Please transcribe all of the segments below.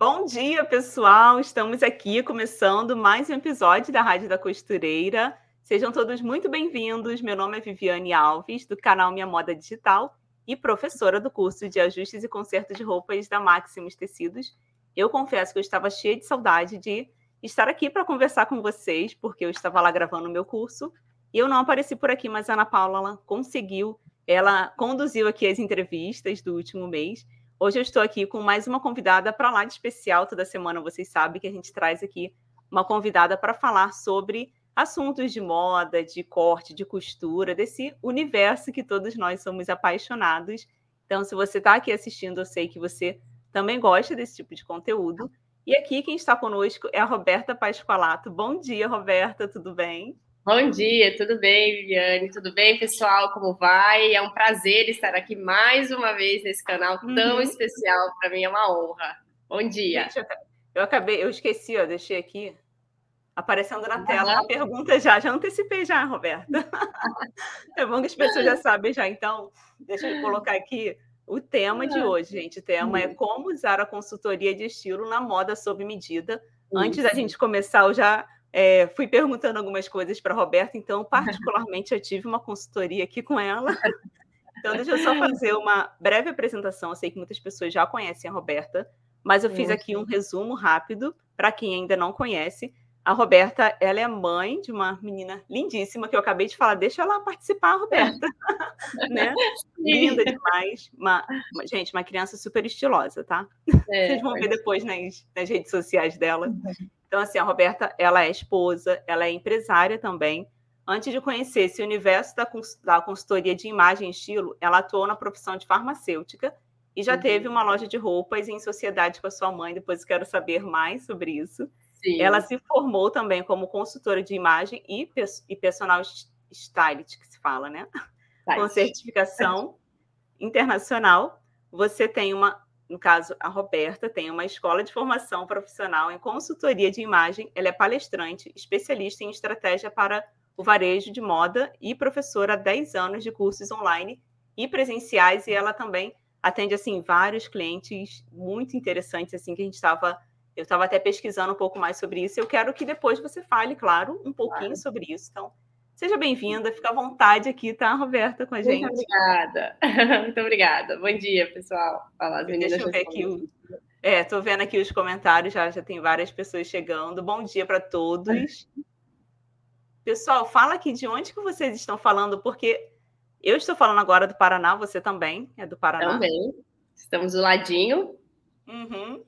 Bom dia, pessoal! Estamos aqui começando mais um episódio da Rádio da Costureira. Sejam todos muito bem-vindos. Meu nome é Viviane Alves, do canal Minha Moda Digital e professora do curso de ajustes e conserto de roupas da Maximus Tecidos. Eu confesso que eu estava cheia de saudade de estar aqui para conversar com vocês, porque eu estava lá gravando o meu curso e eu não apareci por aqui, mas a Ana Paula conseguiu, ela conduziu aqui as entrevistas do último mês Hoje eu estou aqui com mais uma convidada para lá de especial. Toda semana vocês sabem que a gente traz aqui uma convidada para falar sobre assuntos de moda, de corte, de costura, desse universo que todos nós somos apaixonados. Então, se você está aqui assistindo, eu sei que você também gosta desse tipo de conteúdo. E aqui quem está conosco é a Roberta Pasqualato. Bom dia, Roberta, tudo bem? Bom dia, tudo bem, Viviane? Tudo bem, pessoal? Como vai? É um prazer estar aqui mais uma vez nesse canal tão uhum. especial. Para mim é uma honra. Bom dia. Gente, eu acabei, eu esqueci, ó, deixei aqui aparecendo na tela uma pergunta já, já antecipei já, Roberta. é bom que as pessoas já sabem já. Então, deixa eu colocar aqui o tema de hoje, gente. O tema é como usar a consultoria de estilo na moda sob medida. Antes da gente começar, eu já é, fui perguntando algumas coisas para a Roberta, então, particularmente, eu tive uma consultoria aqui com ela. Então, deixa eu só fazer uma breve apresentação. Eu sei que muitas pessoas já conhecem a Roberta, mas eu fiz aqui um resumo rápido para quem ainda não conhece. A Roberta, ela é mãe de uma menina lindíssima que eu acabei de falar. Deixa ela participar, Roberta. né? Linda demais. Uma, uma, gente, uma criança super estilosa, tá? É, Vocês vão ver depois nas, nas redes sociais dela. Uhum. Então, assim, a Roberta, ela é esposa, ela é empresária também. Antes de conhecer esse universo da, da consultoria de imagem e estilo, ela atuou na profissão de farmacêutica e já uhum. teve uma loja de roupas em sociedade com a sua mãe. Depois quero saber mais sobre isso. Sim. Ela se formou também como consultora de imagem e, e personal stylist, que se fala, né? Com certificação internacional. Você tem uma no caso, a Roberta tem uma escola de formação profissional em consultoria de imagem. Ela é palestrante, especialista em estratégia para o varejo de moda e professora há 10 anos de cursos online e presenciais. E ela também atende assim vários clientes muito interessantes assim que a gente estava eu estava até pesquisando um pouco mais sobre isso. Eu quero que depois você fale, claro, um pouquinho claro. sobre isso. Então, Seja bem-vinda, fica à vontade aqui, tá, Roberta, com a gente. Muito obrigada. Muito obrigada. Bom dia, pessoal. Fala, Deixa eu ver aqui o... É, tô vendo aqui os comentários, já, já tem várias pessoas chegando. Bom dia para todos. Pessoal, fala aqui de onde que vocês estão falando, porque eu estou falando agora do Paraná, você também é do Paraná. Também. Estamos do ladinho. Uhum.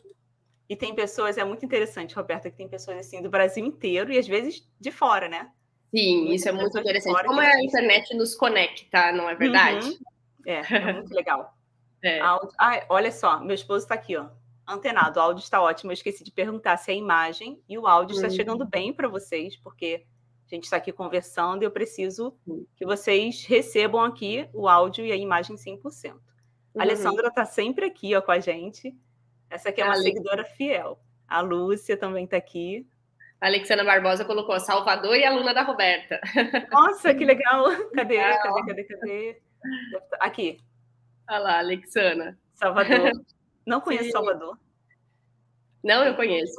E tem pessoas, é muito interessante, Roberta, que tem pessoas assim do Brasil inteiro e às vezes de fora, né? Sim, isso é muito interessante. Como a internet nos conecta, não é verdade? Uhum. É, é muito legal. É. Áudio... Ah, olha só, meu esposo está aqui, ó. Antenado, o áudio está ótimo. Eu esqueci de perguntar se a imagem e o áudio uhum. está chegando bem para vocês, porque a gente está aqui conversando e eu preciso uhum. que vocês recebam aqui o áudio e a imagem 100%. Uhum. A Alessandra está sempre aqui ó, com a gente. Essa aqui é uma seguidora fiel. A Lúcia também está aqui. A Alexandra Barbosa colocou Salvador e aluna da Roberta. Nossa, que legal! Cadê? Legal. Cadê? Cadê? Cadê? Aqui. Olha lá, Alexandra. Salvador. Não conheço Sim. Salvador. Não, eu conheço.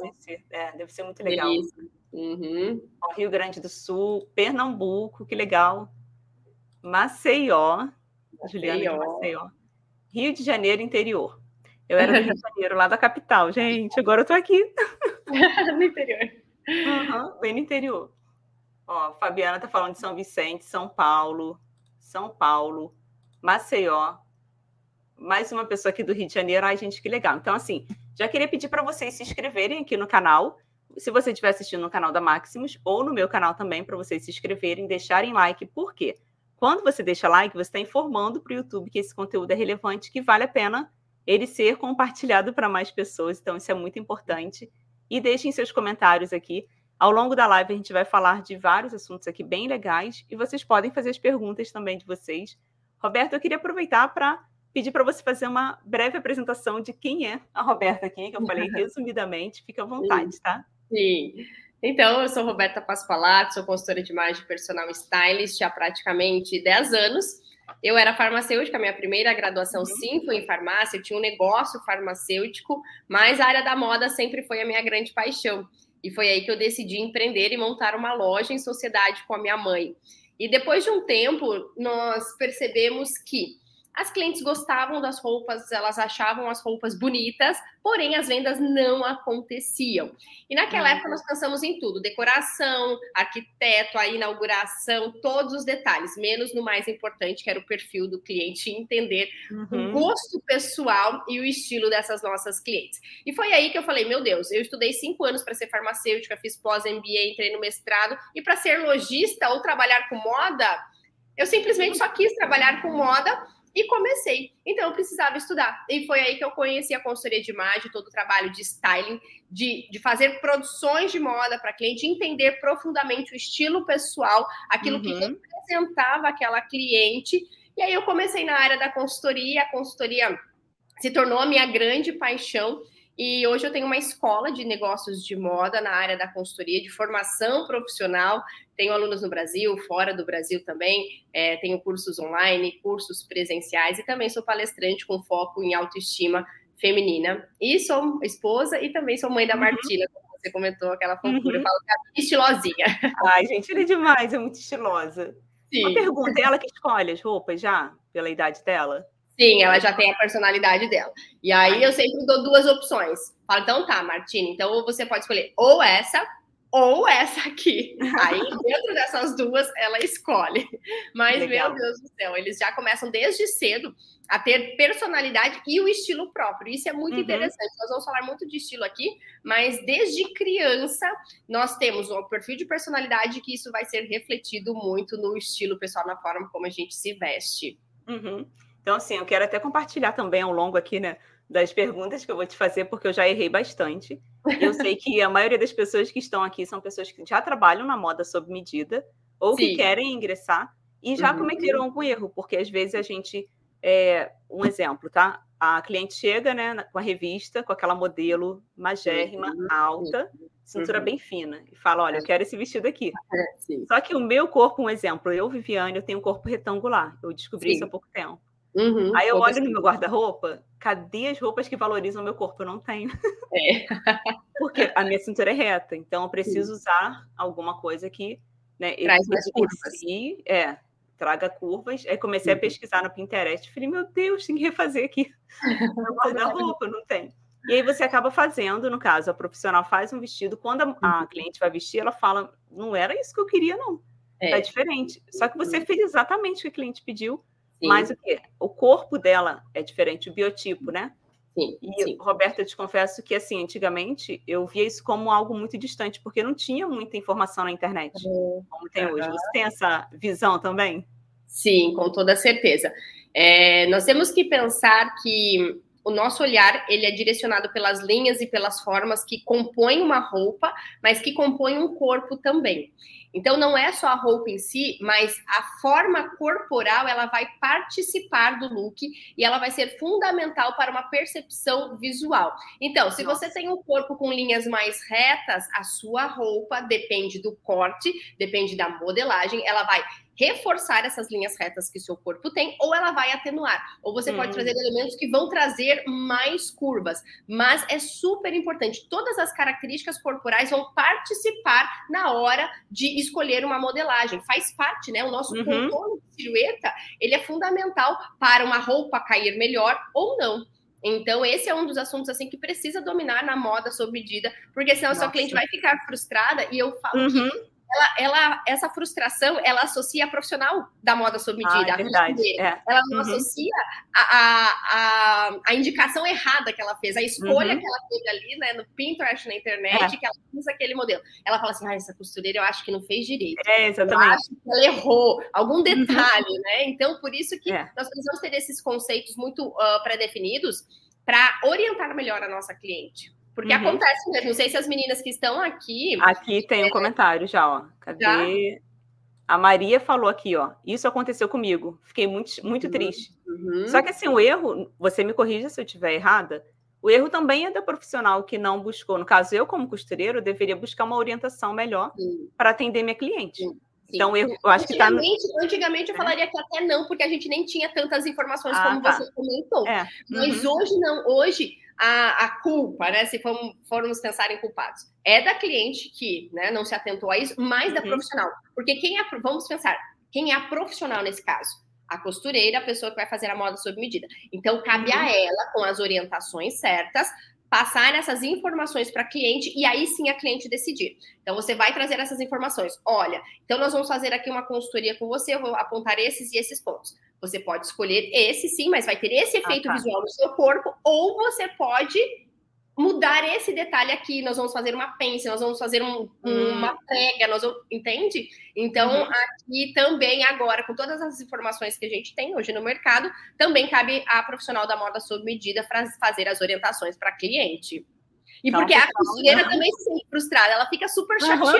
É, deve ser muito legal. Uhum. Rio Grande do Sul, Pernambuco, que legal. Maceió. Maceió. Juliana de Maceió. Rio de Janeiro, interior. Eu era do Rio de Janeiro, lá da capital, gente. Agora eu tô aqui. no interior. Uhum, bem no interior. Ó, Fabiana tá falando de São Vicente, São Paulo, São Paulo, Maceió. Mais uma pessoa aqui do Rio de Janeiro. Ai, gente, que legal. Então, assim, já queria pedir para vocês se inscreverem aqui no canal. Se você estiver assistindo no canal da Maximus ou no meu canal também, para vocês se inscreverem, deixarem like. Por quê? Quando você deixa like, você está informando para o YouTube que esse conteúdo é relevante, que vale a pena ele ser compartilhado para mais pessoas. Então, isso é muito importante e deixem seus comentários aqui. Ao longo da live, a gente vai falar de vários assuntos aqui bem legais e vocês podem fazer as perguntas também de vocês. Roberto, eu queria aproveitar para pedir para você fazer uma breve apresentação de quem é a Roberta aqui, que eu falei resumidamente. Fica à vontade, tá? Sim. Então, eu sou Roberta Paspalato, sou consultora de imagem personal stylist há praticamente 10 anos. Eu era farmacêutica, minha primeira graduação uhum. sim foi em farmácia, eu tinha um negócio farmacêutico, mas a área da moda sempre foi a minha grande paixão. E foi aí que eu decidi empreender e montar uma loja em sociedade com a minha mãe. E depois de um tempo, nós percebemos que as clientes gostavam das roupas, elas achavam as roupas bonitas, porém as vendas não aconteciam. E naquela uhum. época nós pensamos em tudo: decoração, arquiteto, a inauguração, todos os detalhes, menos no mais importante, que era o perfil do cliente, entender uhum. o gosto pessoal e o estilo dessas nossas clientes. E foi aí que eu falei: meu Deus, eu estudei cinco anos para ser farmacêutica, fiz pós-MBA, entrei no mestrado, e para ser lojista ou trabalhar com moda. Eu simplesmente só quis trabalhar com moda e comecei. Então, eu precisava estudar. E foi aí que eu conheci a consultoria de imagem, todo o trabalho de styling, de, de fazer produções de moda para cliente, entender profundamente o estilo pessoal, aquilo uhum. que representava aquela cliente. E aí eu comecei na área da consultoria, a consultoria se tornou a minha grande paixão. E hoje eu tenho uma escola de negócios de moda na área da consultoria, de formação profissional. Tenho alunos no Brasil, fora do Brasil também. É, tenho cursos online, cursos presenciais e também sou palestrante com foco em autoestima feminina. E sou esposa e também sou mãe da uhum. Martina, como você comentou, aquela fofura. Uhum. Eu falo que é estilosinha. Ai, gente, ele é demais, é muito estilosa. Sim. Uma pergunta, é ela que escolhe as roupas já, pela idade dela? Sim, ela já tem a personalidade dela. E aí eu sempre dou duas opções. Falo, então tá, Martina, então você pode escolher ou essa ou essa aqui. Aí, dentro dessas duas, ela escolhe. Mas, Legal. meu Deus do céu, eles já começam desde cedo a ter personalidade e o estilo próprio. Isso é muito uhum. interessante. Nós vamos falar muito de estilo aqui, mas desde criança nós temos um perfil de personalidade que isso vai ser refletido muito no estilo pessoal, na forma como a gente se veste. Uhum. Então, assim, eu quero até compartilhar também ao longo aqui, né, das perguntas que eu vou te fazer, porque eu já errei bastante. Eu sei que a maioria das pessoas que estão aqui são pessoas que já trabalham na moda sob medida ou Sim. que querem ingressar e já uhum. cometeram algum erro, porque às vezes a gente. É, um exemplo, tá? A cliente chega né, com a revista, com aquela modelo magérrima, uhum. alta, cintura uhum. bem fina, e fala: Olha, eu quero esse vestido aqui. É, Só que o meu corpo, um exemplo, eu, Viviane, eu tenho um corpo retangular. Eu descobri Sim. isso há pouco tempo. Uhum, Aí eu olho no meu guarda-roupa, cadê as roupas que valorizam o meu corpo? Eu não tenho. É. Porque a minha cintura é reta, então eu preciso Sim. usar alguma coisa que né, traz mais curvas. é, traga curvas. Aí comecei uhum. a pesquisar no Pinterest, falei, meu Deus, tem que refazer aqui meu guarda-roupa, não tem. E aí você acaba fazendo, no caso, a profissional faz um vestido, quando a, a uhum. cliente vai vestir, ela fala, não era isso que eu queria, não. É, é diferente. Só que você uhum. fez exatamente o que a cliente pediu, Sim. Mas o quê? O corpo dela é diferente, o biotipo, né? Sim, e, sim. Roberta, eu te confesso que, assim, antigamente eu via isso como algo muito distante, porque não tinha muita informação na internet, uhum. como tem hoje. Você tem essa visão também? Sim, com toda certeza. É, nós temos que pensar que o nosso olhar ele é direcionado pelas linhas e pelas formas que compõem uma roupa, mas que compõem um corpo também. Então não é só a roupa em si, mas a forma corporal ela vai participar do look e ela vai ser fundamental para uma percepção visual. Então, se você tem um corpo com linhas mais retas, a sua roupa depende do corte, depende da modelagem, ela vai reforçar essas linhas retas que seu corpo tem, ou ela vai atenuar. Ou você hum. pode trazer elementos que vão trazer mais curvas. Mas é super importante. Todas as características corporais vão participar na hora de escolher uma modelagem. Faz parte, né? O nosso uhum. contorno de silhueta, ele é fundamental para uma roupa cair melhor ou não. Então, esse é um dos assuntos assim que precisa dominar na moda sob medida, porque senão a sua cliente vai ficar frustrada e eu falo uhum. que ela, ela, essa frustração, ela associa a profissional da moda sob medida. Ah, é verdade. É. Ela não uhum. associa a, a, a, indicação errada que ela fez, a escolha uhum. que ela teve ali, né, no Pinterest, na internet, é. que ela fez aquele modelo. Ela fala assim, ah, essa costureira eu acho que não fez direito. É, exatamente. Eu acho que ela errou algum uhum. detalhe, uhum. né? Então, por isso que é. nós precisamos ter esses conceitos muito uh, pré-definidos para orientar melhor a nossa cliente. Porque uhum. acontece mesmo. Não sei se as meninas que estão aqui. Aqui tem um é... comentário já, ó. Cadê? Já? A Maria falou aqui, ó. Isso aconteceu comigo. Fiquei muito, muito uhum. triste. Uhum. Só que assim, o erro, você me corrija se eu estiver errada. O erro também é da profissional que não buscou. No caso, eu, como costureiro, deveria buscar uma orientação melhor para atender minha cliente. Sim. Então, eu, eu acho que tá. Antigamente eu é. falaria que até não, porque a gente nem tinha tantas informações ah, como tá. você comentou. É. Mas uhum. hoje não. Hoje a, a culpa, né? Se formos, formos, pensar em culpados, é da cliente que né, não se atentou a isso, mais uhum. da profissional. Porque quem é, vamos pensar, quem é a profissional nesse caso? A costureira, a pessoa que vai fazer a moda sob medida. Então, cabe uhum. a ela, com as orientações certas, passar essas informações para a cliente e aí sim a cliente decidir. Então, você vai trazer essas informações. Olha, então nós vamos fazer aqui uma consultoria com você, eu vou apontar esses e esses pontos. Você pode escolher esse sim, mas vai ter esse efeito ah, tá. visual no seu corpo, ou você pode mudar esse detalhe aqui, nós vamos fazer uma pence, nós vamos fazer um, hum. uma prega, nós vamos, entende? Então, uhum. aqui também agora, com todas as informações que a gente tem hoje no mercado, também cabe a profissional da moda sob medida para fazer as orientações para cliente. E então, porque a costureira também se sente frustrada, ela fica super chateada,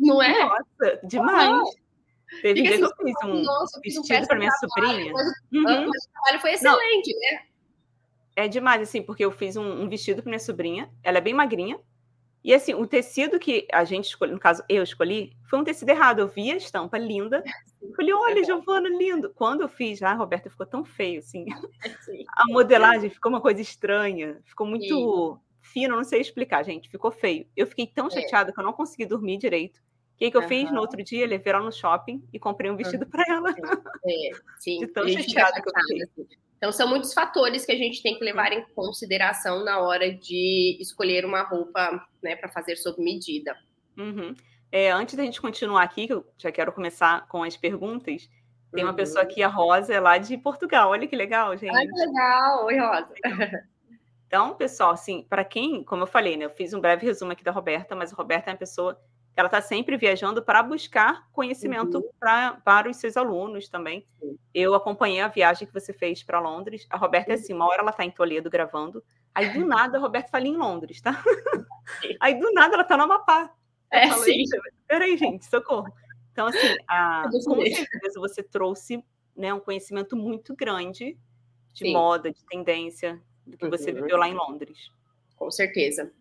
uhum. não é? Nossa, demais. Uhum. Teve um assim, que eu fiz um nossa, vestido para minha sobrinha. Mas, uhum. mas o trabalho foi excelente, não. né? É demais, assim, porque eu fiz um, um vestido para minha sobrinha, ela é bem magrinha, e assim, o tecido que a gente escolheu, no caso eu escolhi, foi um tecido errado. Eu vi a estampa linda, falei, olha, Giovana, lindo. Quando eu fiz, ah, Roberta, ficou tão feio, assim. A modelagem ficou uma coisa estranha, ficou muito Sim. fino, não sei explicar, gente, ficou feio. Eu fiquei tão é. chateada que eu não consegui dormir direito. O que, que eu uhum. fiz no outro dia? Levei ela no shopping e comprei um vestido uhum. para ela. É, sim. De tão chateada que eu fiquei. Assim. Então, são muitos fatores que a gente tem que levar em consideração na hora de escolher uma roupa né, para fazer sob medida. Uhum. É, antes da gente continuar aqui, que eu já quero começar com as perguntas, tem uma uhum. pessoa aqui, a Rosa, é lá de Portugal. Olha que legal, gente. Olha que legal. Oi, Rosa. Então, pessoal, assim, para quem, como eu falei, né, eu fiz um breve resumo aqui da Roberta, mas a Roberta é uma pessoa ela está sempre viajando para buscar conhecimento uhum. pra, para os seus alunos também. Uhum. Eu acompanhei a viagem que você fez para Londres. A Roberta é assim, uma hora ela está em Toledo gravando, aí do nada a Roberta está ali em Londres, tá? aí do nada ela está no Amapá. É, falo, sim. Peraí, gente, socorro. Então, assim, a, com certeza você trouxe né, um conhecimento muito grande de sim. moda, de tendência, do que uhum. você viveu lá em Londres. Com certeza.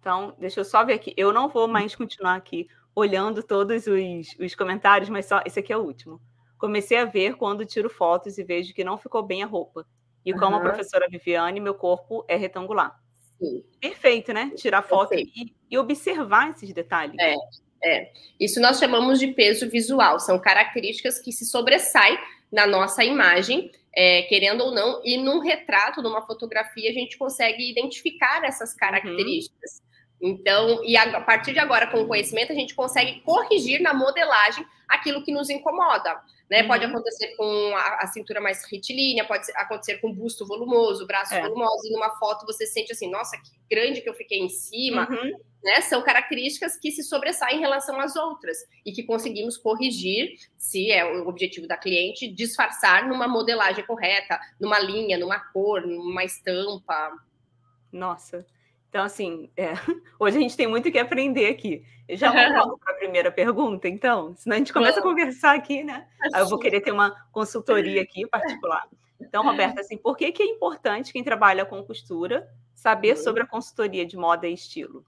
Então, deixa eu só ver aqui. Eu não vou mais continuar aqui olhando todos os, os comentários, mas só esse aqui é o último. Comecei a ver quando tiro fotos e vejo que não ficou bem a roupa. E como uhum. a professora Viviane, meu corpo é retangular. Sim. Perfeito, né? Tirar foto e, e, observar esses detalhes. É, é. Isso nós chamamos de peso visual. São características que se sobressaem na nossa imagem, é, querendo ou não, e num retrato, numa fotografia, a gente consegue identificar essas uhum. características. Uhum. Então, e a, partir de agora, com o conhecimento, a gente consegue corrigir na modelagem aquilo que nos incomoda. Né? Uhum. Pode acontecer com a, a, cintura mais retilínea, pode acontecer com o busto volumoso, braço é. volumoso, e numa foto você sente assim, nossa, que grande que eu fiquei em cima. Uhum. Né? São características que se sobressaem em relação às outras e que conseguimos corrigir, se é o objetivo da cliente, disfarçar numa modelagem correta, numa linha, numa cor, numa estampa. Nossa. Então, assim, é, hoje a gente tem muito que aprender aqui. Eu já vou para a primeira pergunta, então, senão a gente começa a conversar aqui, né? Aí eu vou querer ter uma consultoria aqui particular. Então, Roberta, assim, por que, que é importante quem trabalha com costura saber uhum. sobre a consultoria de moda e estilo?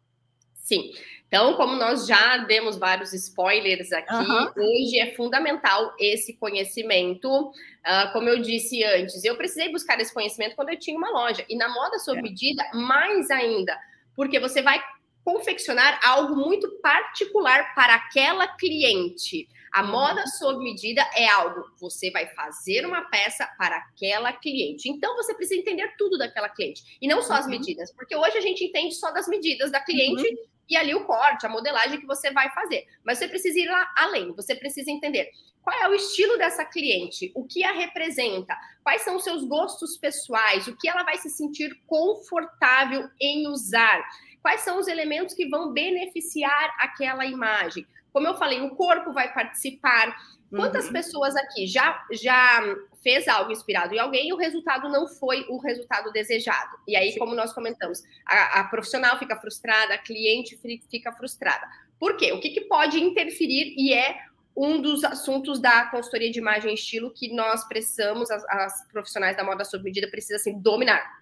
Sim. Então, como nós já demos vários spoilers aqui, uhum. hoje é fundamental esse conhecimento. Uh, como eu disse antes, eu precisei buscar esse conhecimento quando eu tinha uma loja. E na moda sob é. medida, mais ainda, porque você vai confeccionar algo muito particular para aquela cliente. A uhum. moda sob medida é algo, você vai fazer uma peça para aquela cliente. Então você precisa entender tudo daquela cliente e não só as uhum. medidas, porque hoje a gente entende só das medidas da cliente uhum e ali o corte, a modelagem que você vai fazer. Mas você precisa ir lá além, você precisa entender qual é o estilo dessa cliente, o que a representa, quais são os seus gostos pessoais, o que ela vai se sentir confortável em usar, quais são os elementos que vão beneficiar aquela imagem. Como eu falei, o corpo vai participar, Quantas uhum. pessoas aqui já, já fez algo inspirado em alguém e o resultado não foi o resultado desejado? E aí, Sim. como nós comentamos, a, a, profissional fica frustrada, a cliente fica frustrada. Por quê? O que, que pode interferir e é um dos assuntos da consultoria de imagem e estilo que nós precisamos, as, as profissionais da moda sob medida precisam assim, dominar.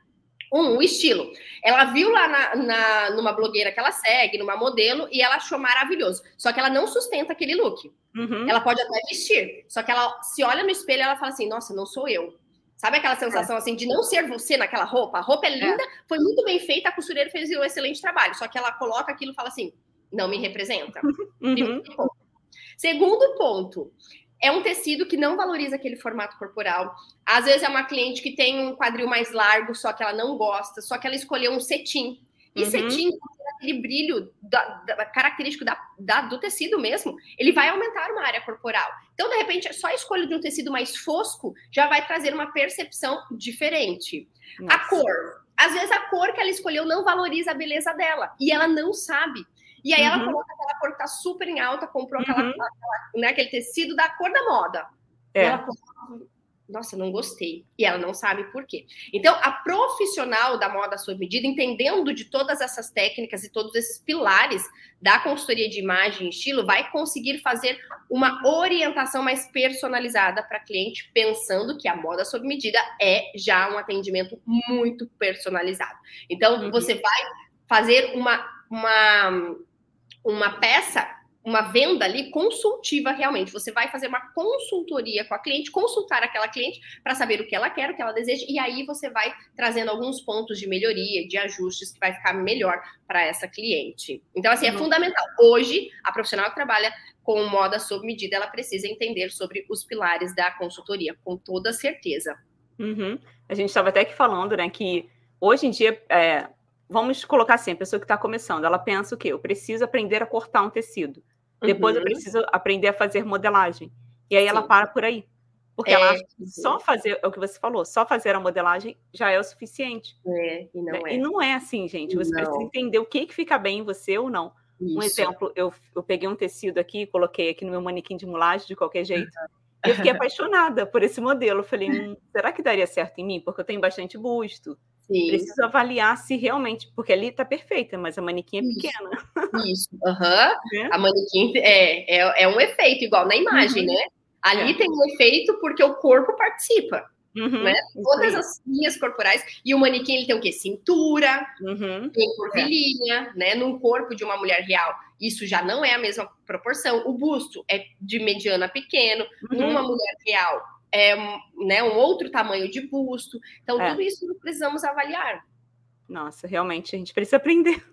Um, o estilo. Ela viu lá na, na, numa blogueira que ela segue, numa modelo, e ela achou maravilhoso. Só que ela não sustenta aquele look. Uhum. Ela pode até vestir. Só que ela se olha no espelho e ela fala assim: nossa, não sou eu. Sabe aquela sensação é. assim de não ser você naquela roupa? A roupa é, é. linda, é. foi muito bem feita, a costureira fez um excelente trabalho. Só que ela coloca aquilo e fala assim: não me representa. Uhum. Segundo ponto, é um tecido que não valoriza aquele formato corporal. Às vezes é uma cliente que tem um quadril mais largo, só que ela não gosta, só que ela escolheu um cetim. E uhum. cetim, aquele brilho da, da, característico da, da, do tecido mesmo, ele vai aumentar uma área corporal. Então, de repente, só a escolha de um tecido mais fosco já vai trazer uma percepção diferente. Nossa. A cor. Às vezes a cor que ela escolheu não valoriza a beleza dela. E ela não sabe. E aí uhum. ela coloca aquela cor que tá super em alta, comprou aquela, uhum. aquela, né, aquele tecido da cor da moda. É. E ela nossa, não gostei. E ela não sabe por quê. Então, a profissional da moda sob medida, entendendo de todas essas técnicas e todos esses pilares da consultoria de imagem e estilo, vai conseguir fazer uma orientação mais personalizada para cliente, pensando que a moda sob medida é já um atendimento muito personalizado. Então, uhum. você vai fazer uma, uma, uma peça uma venda ali consultiva realmente. Você vai fazer uma consultoria com a cliente, consultar aquela cliente para saber o que ela quer, o que ela deseja, e aí você vai trazendo alguns pontos de melhoria, de ajustes que vai ficar melhor para essa cliente. Então, assim, é uhum. fundamental. Hoje, a profissional que trabalha com moda sob medida, ela precisa entender sobre os pilares da consultoria, com toda certeza. Uhum. A gente estava até aqui falando, né, que hoje em dia é, vamos colocar assim, a pessoa que está começando, ela pensa o quê? Eu preciso aprender a cortar um tecido. Depois uhum. eu preciso aprender a fazer modelagem. E aí Sim. ela para por aí. Porque é, ela acha que só fazer, é o que você falou, só fazer a modelagem já é o suficiente. É, e não né? é. E não é assim, gente. Você não. precisa entender o que, que fica bem em você ou não. Isso. Um exemplo, eu, eu peguei um tecido aqui, coloquei aqui no meu manequim de mulagem de qualquer jeito. Uhum. Eu fiquei apaixonada por esse modelo. Eu falei, hum, será que daria certo em mim? Porque eu tenho bastante busto. Sim. Preciso avaliar se realmente, porque ali está perfeita, mas a manequim é pequena. Isso, uhum. é? a manequim é, é, é, um efeito, igual na imagem, uhum. né? Ali é. tem um efeito porque o corpo participa. Uhum, né? Todas as linhas corporais. E o manequim ele tem o quê? Cintura, uhum, tem curvilínea, é. né? Num corpo de uma mulher real, isso já não é a mesma proporção. O busto é de mediana a pequeno. Uhum. Numa mulher real, é né, um outro tamanho de busto. Então, é. tudo isso precisamos avaliar. Nossa, realmente a gente precisa aprender.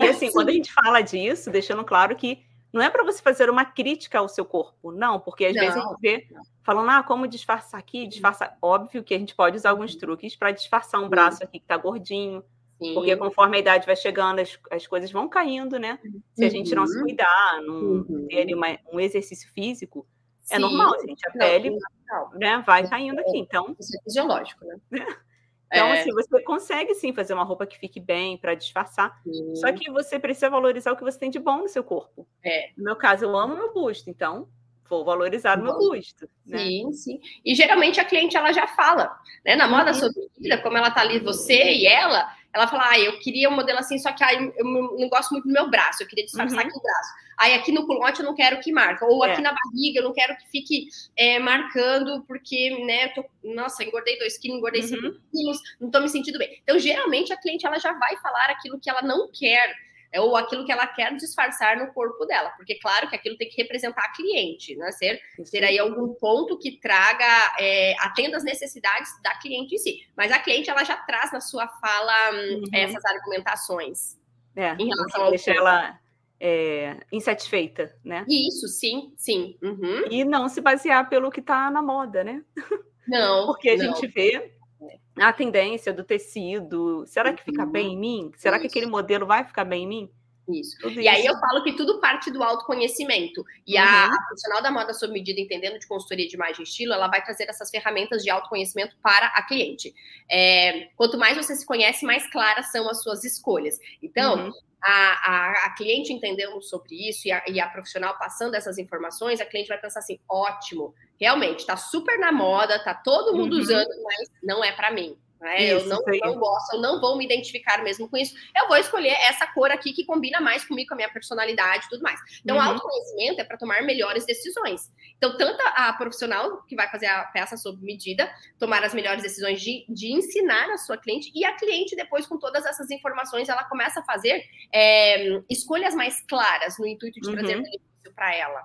E assim, quando a gente fala disso, deixando claro que não é para você fazer uma crítica ao seu corpo, não, porque às não, vezes a gente vê falando, ah, como disfarçar aqui, disfarçar. Óbvio que a gente pode usar alguns truques para disfarçar um braço aqui que está gordinho, Sim. porque conforme a idade vai chegando, as, as coisas vão caindo, né? Se a gente não se uhum. cuidar, não uhum. ter uma, um exercício físico, é Sim. é normal, gente. A não, pele né, vai caindo aqui. Então, isso é fisiológico, né? Então, é. assim, você consegue sim fazer uma roupa que fique bem para disfarçar. Sim. Só que você precisa valorizar o que você tem de bom no seu corpo. É. No meu caso, eu amo meu busto, então vou valorizar o meu busto. Né? Sim, sim. E geralmente a cliente ela já fala, né? Na moda uhum. vida, como ela tá ali, você e ela, ela fala, ah, eu queria um modelo assim, só que ah, eu não gosto muito do meu braço, eu queria disfarçar uhum. aqui o braço. Aí aqui no culote eu não quero que marca, ou é. aqui na barriga eu não quero que fique é, marcando, porque, né, tô, nossa, engordei dois quilos, engordei uhum. cinco quilos, não tô me sentindo bem. Então, geralmente, a cliente, ela já vai falar aquilo que ela não quer, é, ou aquilo que ela quer disfarçar no corpo dela, porque claro que aquilo tem que representar a cliente, né? Ser, ter aí algum ponto que traga, é, atenda as necessidades da cliente em si. Mas a cliente ela já traz na sua fala hum, uhum. essas argumentações. É, em relação ao deixa ela é, insatisfeita, né? Isso, sim, sim. Uhum. E não se basear pelo que está na moda, né? Não. Porque a não. gente vê a tendência do tecido. Será que fica bem em mim? Será que aquele modelo vai ficar bem em mim? Isso. Tudo e isso. aí eu falo que tudo parte do autoconhecimento. E uhum. a, a, profissional da moda sob medida, entendendo de consultoria de imagem e estilo, ela vai trazer essas ferramentas de autoconhecimento para a cliente. É, quanto mais você se conhece, mais claras são as suas escolhas. Então, uhum. a, a, a, cliente entendendo sobre isso e a, e a profissional passando essas informações, a cliente vai pensar assim: ótimo, realmente, tá super na moda, tá todo mundo uhum. usando, mas não é para mim. Né? Isso, eu não, não gosto, eu não vou me identificar mesmo com isso. Eu vou escolher essa cor aqui que combina mais comigo, com a minha personalidade e tudo mais. Então, uhum. autoconhecimento é para tomar melhores decisões. Então, tanto a profissional que vai fazer a peça sob medida, tomar as melhores decisões de, de ensinar a sua cliente, e a cliente, depois, com todas essas informações, ela começa a fazer é, escolhas mais claras no intuito de trazer uhum. benefício para ela.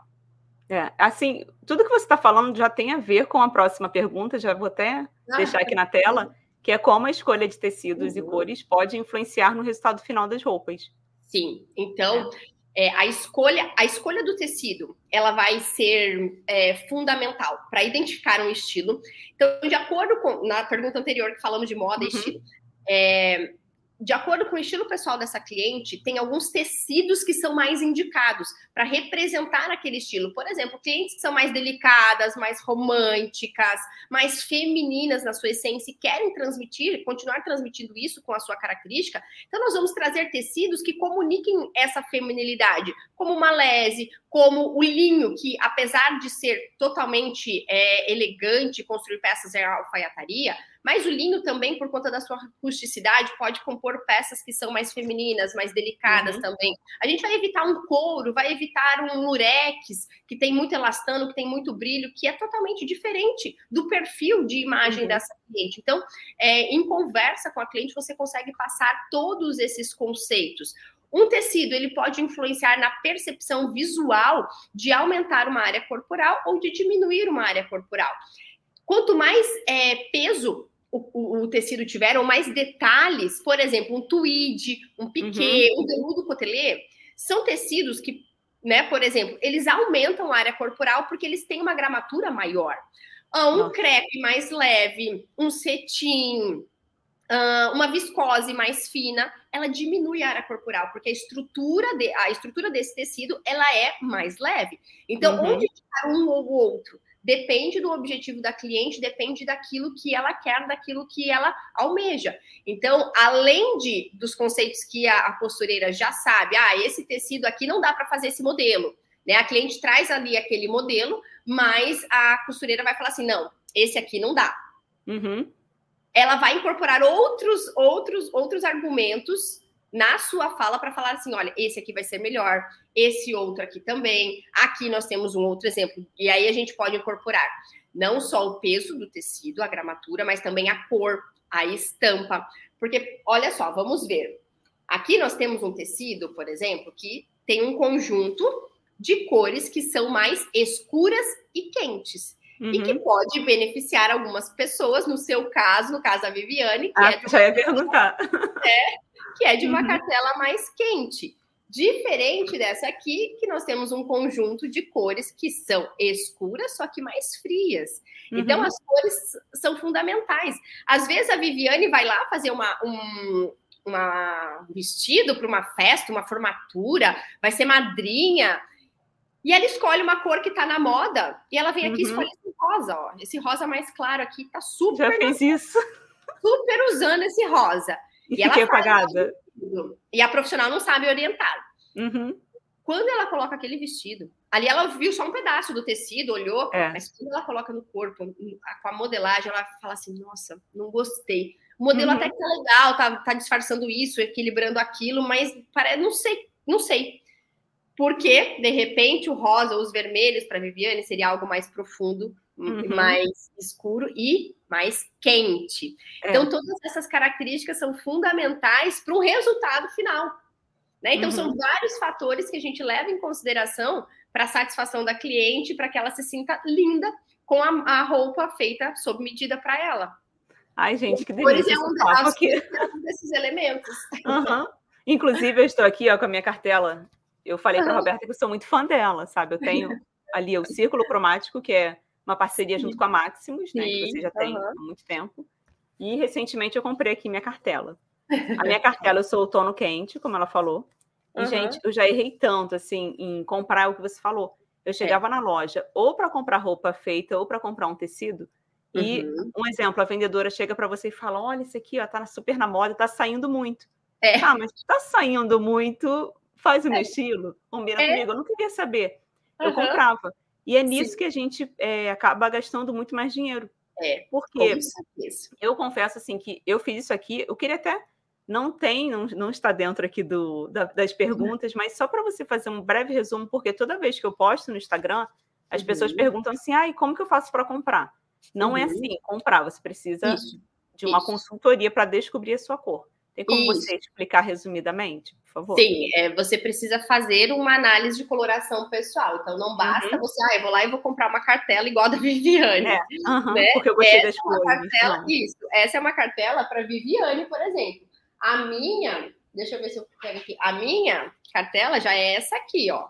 É, assim, tudo que você está falando já tem a ver com a próxima pergunta, já vou até ah, deixar aqui na tela que é como a escolha de tecidos uhum. e cores pode influenciar no resultado final das roupas. Sim, então é. É, a escolha a escolha do tecido ela vai ser é, fundamental para identificar um estilo. Então, de acordo com na pergunta anterior que falamos de moda uhum. e estilo, é, de acordo com o estilo pessoal dessa cliente, tem alguns tecidos que são mais indicados para representar aquele estilo. Por exemplo, clientes que são mais delicadas, mais românticas, mais femininas na sua essência e querem transmitir, continuar transmitindo isso com a sua característica. Então, nós vamos trazer tecidos que comuniquem essa feminilidade, como uma lese, como o linho, que apesar de ser totalmente é, elegante, construir peças em alfaiataria, mas o linho também, por conta da sua rusticidade, pode compor peças que são mais femininas, mais delicadas uhum. também. A gente vai evitar um couro, vai evitar um lurex, que tem muito elastano, que tem muito brilho, que é totalmente diferente do perfil de imagem uhum. dessa cliente. Então, é, em conversa com a cliente, você consegue passar todos esses conceitos. Um tecido ele pode influenciar na percepção visual de aumentar uma área corporal ou de diminuir uma área corporal. Quanto mais é, peso o, o, o, tecido tiver, ou mais detalhes, por exemplo, um tweed, um piquê, uhum. um veludo cotelê, são tecidos que, né, por exemplo, eles aumentam a área corporal porque eles têm uma gramatura maior. Ah, um Nossa. crepe mais leve, um cetim, ah, uma viscose mais fina, ela diminui a área corporal, porque a estrutura, de, a estrutura desse tecido ela é mais leve. Então, uhum. onde ficar um ou outro? Depende do objetivo da cliente, depende daquilo que ela quer, daquilo que ela almeja. Então, além de dos conceitos que a, a costureira já sabe, ah, esse tecido aqui não dá para fazer esse modelo, né? A cliente traz ali aquele modelo, mas a costureira vai falar assim, não, esse aqui não dá. Uhum. Ela vai incorporar outros, outros, outros argumentos na sua fala para falar assim: olha, esse aqui vai ser melhor, esse outro aqui também. Aqui nós temos um outro exemplo. E aí a gente pode incorporar não só o peso do tecido, a gramatura, mas também a cor, a estampa. Porque, olha só, vamos ver. Aqui nós temos um tecido, por exemplo, que tem um conjunto de cores que são mais escuras e quentes. Uhum. E que uhum. pode beneficiar algumas pessoas, no seu caso, no caso da Viviane, que ah, é já ia perguntar. É, que é de uma uhum. cartela mais quente. Diferente dessa aqui, que nós temos um conjunto de cores que são escuras, só que mais frias. Então, uhum. Então, as cores são fundamentais. Às vezes, a Viviane vai lá fazer uma, um uma, vestido para uma festa, uma formatura, vai ser madrinha. E ela escolhe uma cor que está na moda e ela vem aqui uhum. e escolhe esse rosa, ó. Esse rosa mais claro aqui tá super. Já fez isso. Super usando esse rosa. E, e fiquei apagada. E a profissional não sabe orientar. Uhum. Quando ela coloca aquele vestido, ali ela viu só um pedaço do tecido, olhou, é. mas quando ela coloca no corpo, com a modelagem, ela fala assim: nossa, não gostei. O modelo uhum. até que tá legal, tá, tá disfarçando isso, equilibrando aquilo, mas parece, não sei, não sei. Porque, de repente, o rosa ou os vermelhos para Viviane seria algo mais profundo, uhum. mais escuro e mais quente. É. Então, todas essas características são fundamentais para um resultado final. Né? Então, uhum. são vários fatores que a gente leva em consideração para a satisfação da cliente, para que ela se sinta linda com a, a roupa feita sob medida para ela. Ai, gente, que delícia. Por exemplo, aqui. desses elementos. Uhum. Inclusive, eu estou aqui ó, com a minha cartela. Eu falei uhum. para a Roberta que eu sou muito fã dela, sabe? Eu tenho ali o círculo cromático, que é uma parceria junto com a Maximus, né, que você já tem uhum. há muito tempo. E recentemente eu comprei aqui minha cartela. A minha cartela eu sou outono quente, como ela falou. E, uhum. gente, eu já errei tanto, assim, em comprar o que você falou. Eu chegava é. na loja ou para comprar roupa feita ou para comprar um tecido. E, uhum. um exemplo, a vendedora chega para você e fala: Olha, isso aqui ó, tá super na moda, tá saindo muito. É. Ah, mas tá saindo muito, faz o meu é. estilo, combina é. comigo. Eu não queria saber. Eu comprava. E é nisso Sim. que a gente é, acaba gastando muito mais dinheiro. É, porque eu confesso assim que eu fiz isso aqui, eu queria até não tem, não, não está dentro aqui do, da, das perguntas, mas só para você fazer um breve resumo, porque toda vez que eu posto no Instagram, as uhum. pessoas perguntam assim: ah, e como que eu faço para comprar? Não é uhum. é assim, comprar, você precisa isso, de uma isso. consultoria para descobrir a sua cor. Tem como isso. você explicar resumidamente, por favor? Sim, é, você precisa fazer uma análise de coloração pessoal. Então, não basta uhum. você, ah, eu vou lá e vou comprar uma cartela igual a da Viviane. É, né? porque eu gostei essa das é cores. Cartela, isso, essa é uma cartela para Viviane, por exemplo. A minha, deixa eu ver se eu pego aqui. A minha cartela já é essa aqui, ó.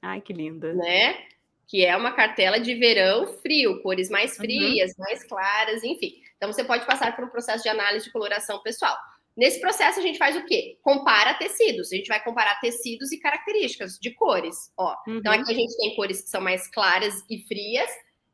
Ai, que linda. Né? Que é uma cartela de verão frio, cores mais uhum. frias, uhum. mais claras, enfim. Então você pode passar por um processo de análise de coloração pessoal. Nesse processo a gente faz o quê? Compara tecidos. A gente vai comparar tecidos e características de cores, ó. Então, uhum. Então aqui a gente tem cores que são mais claras e frias.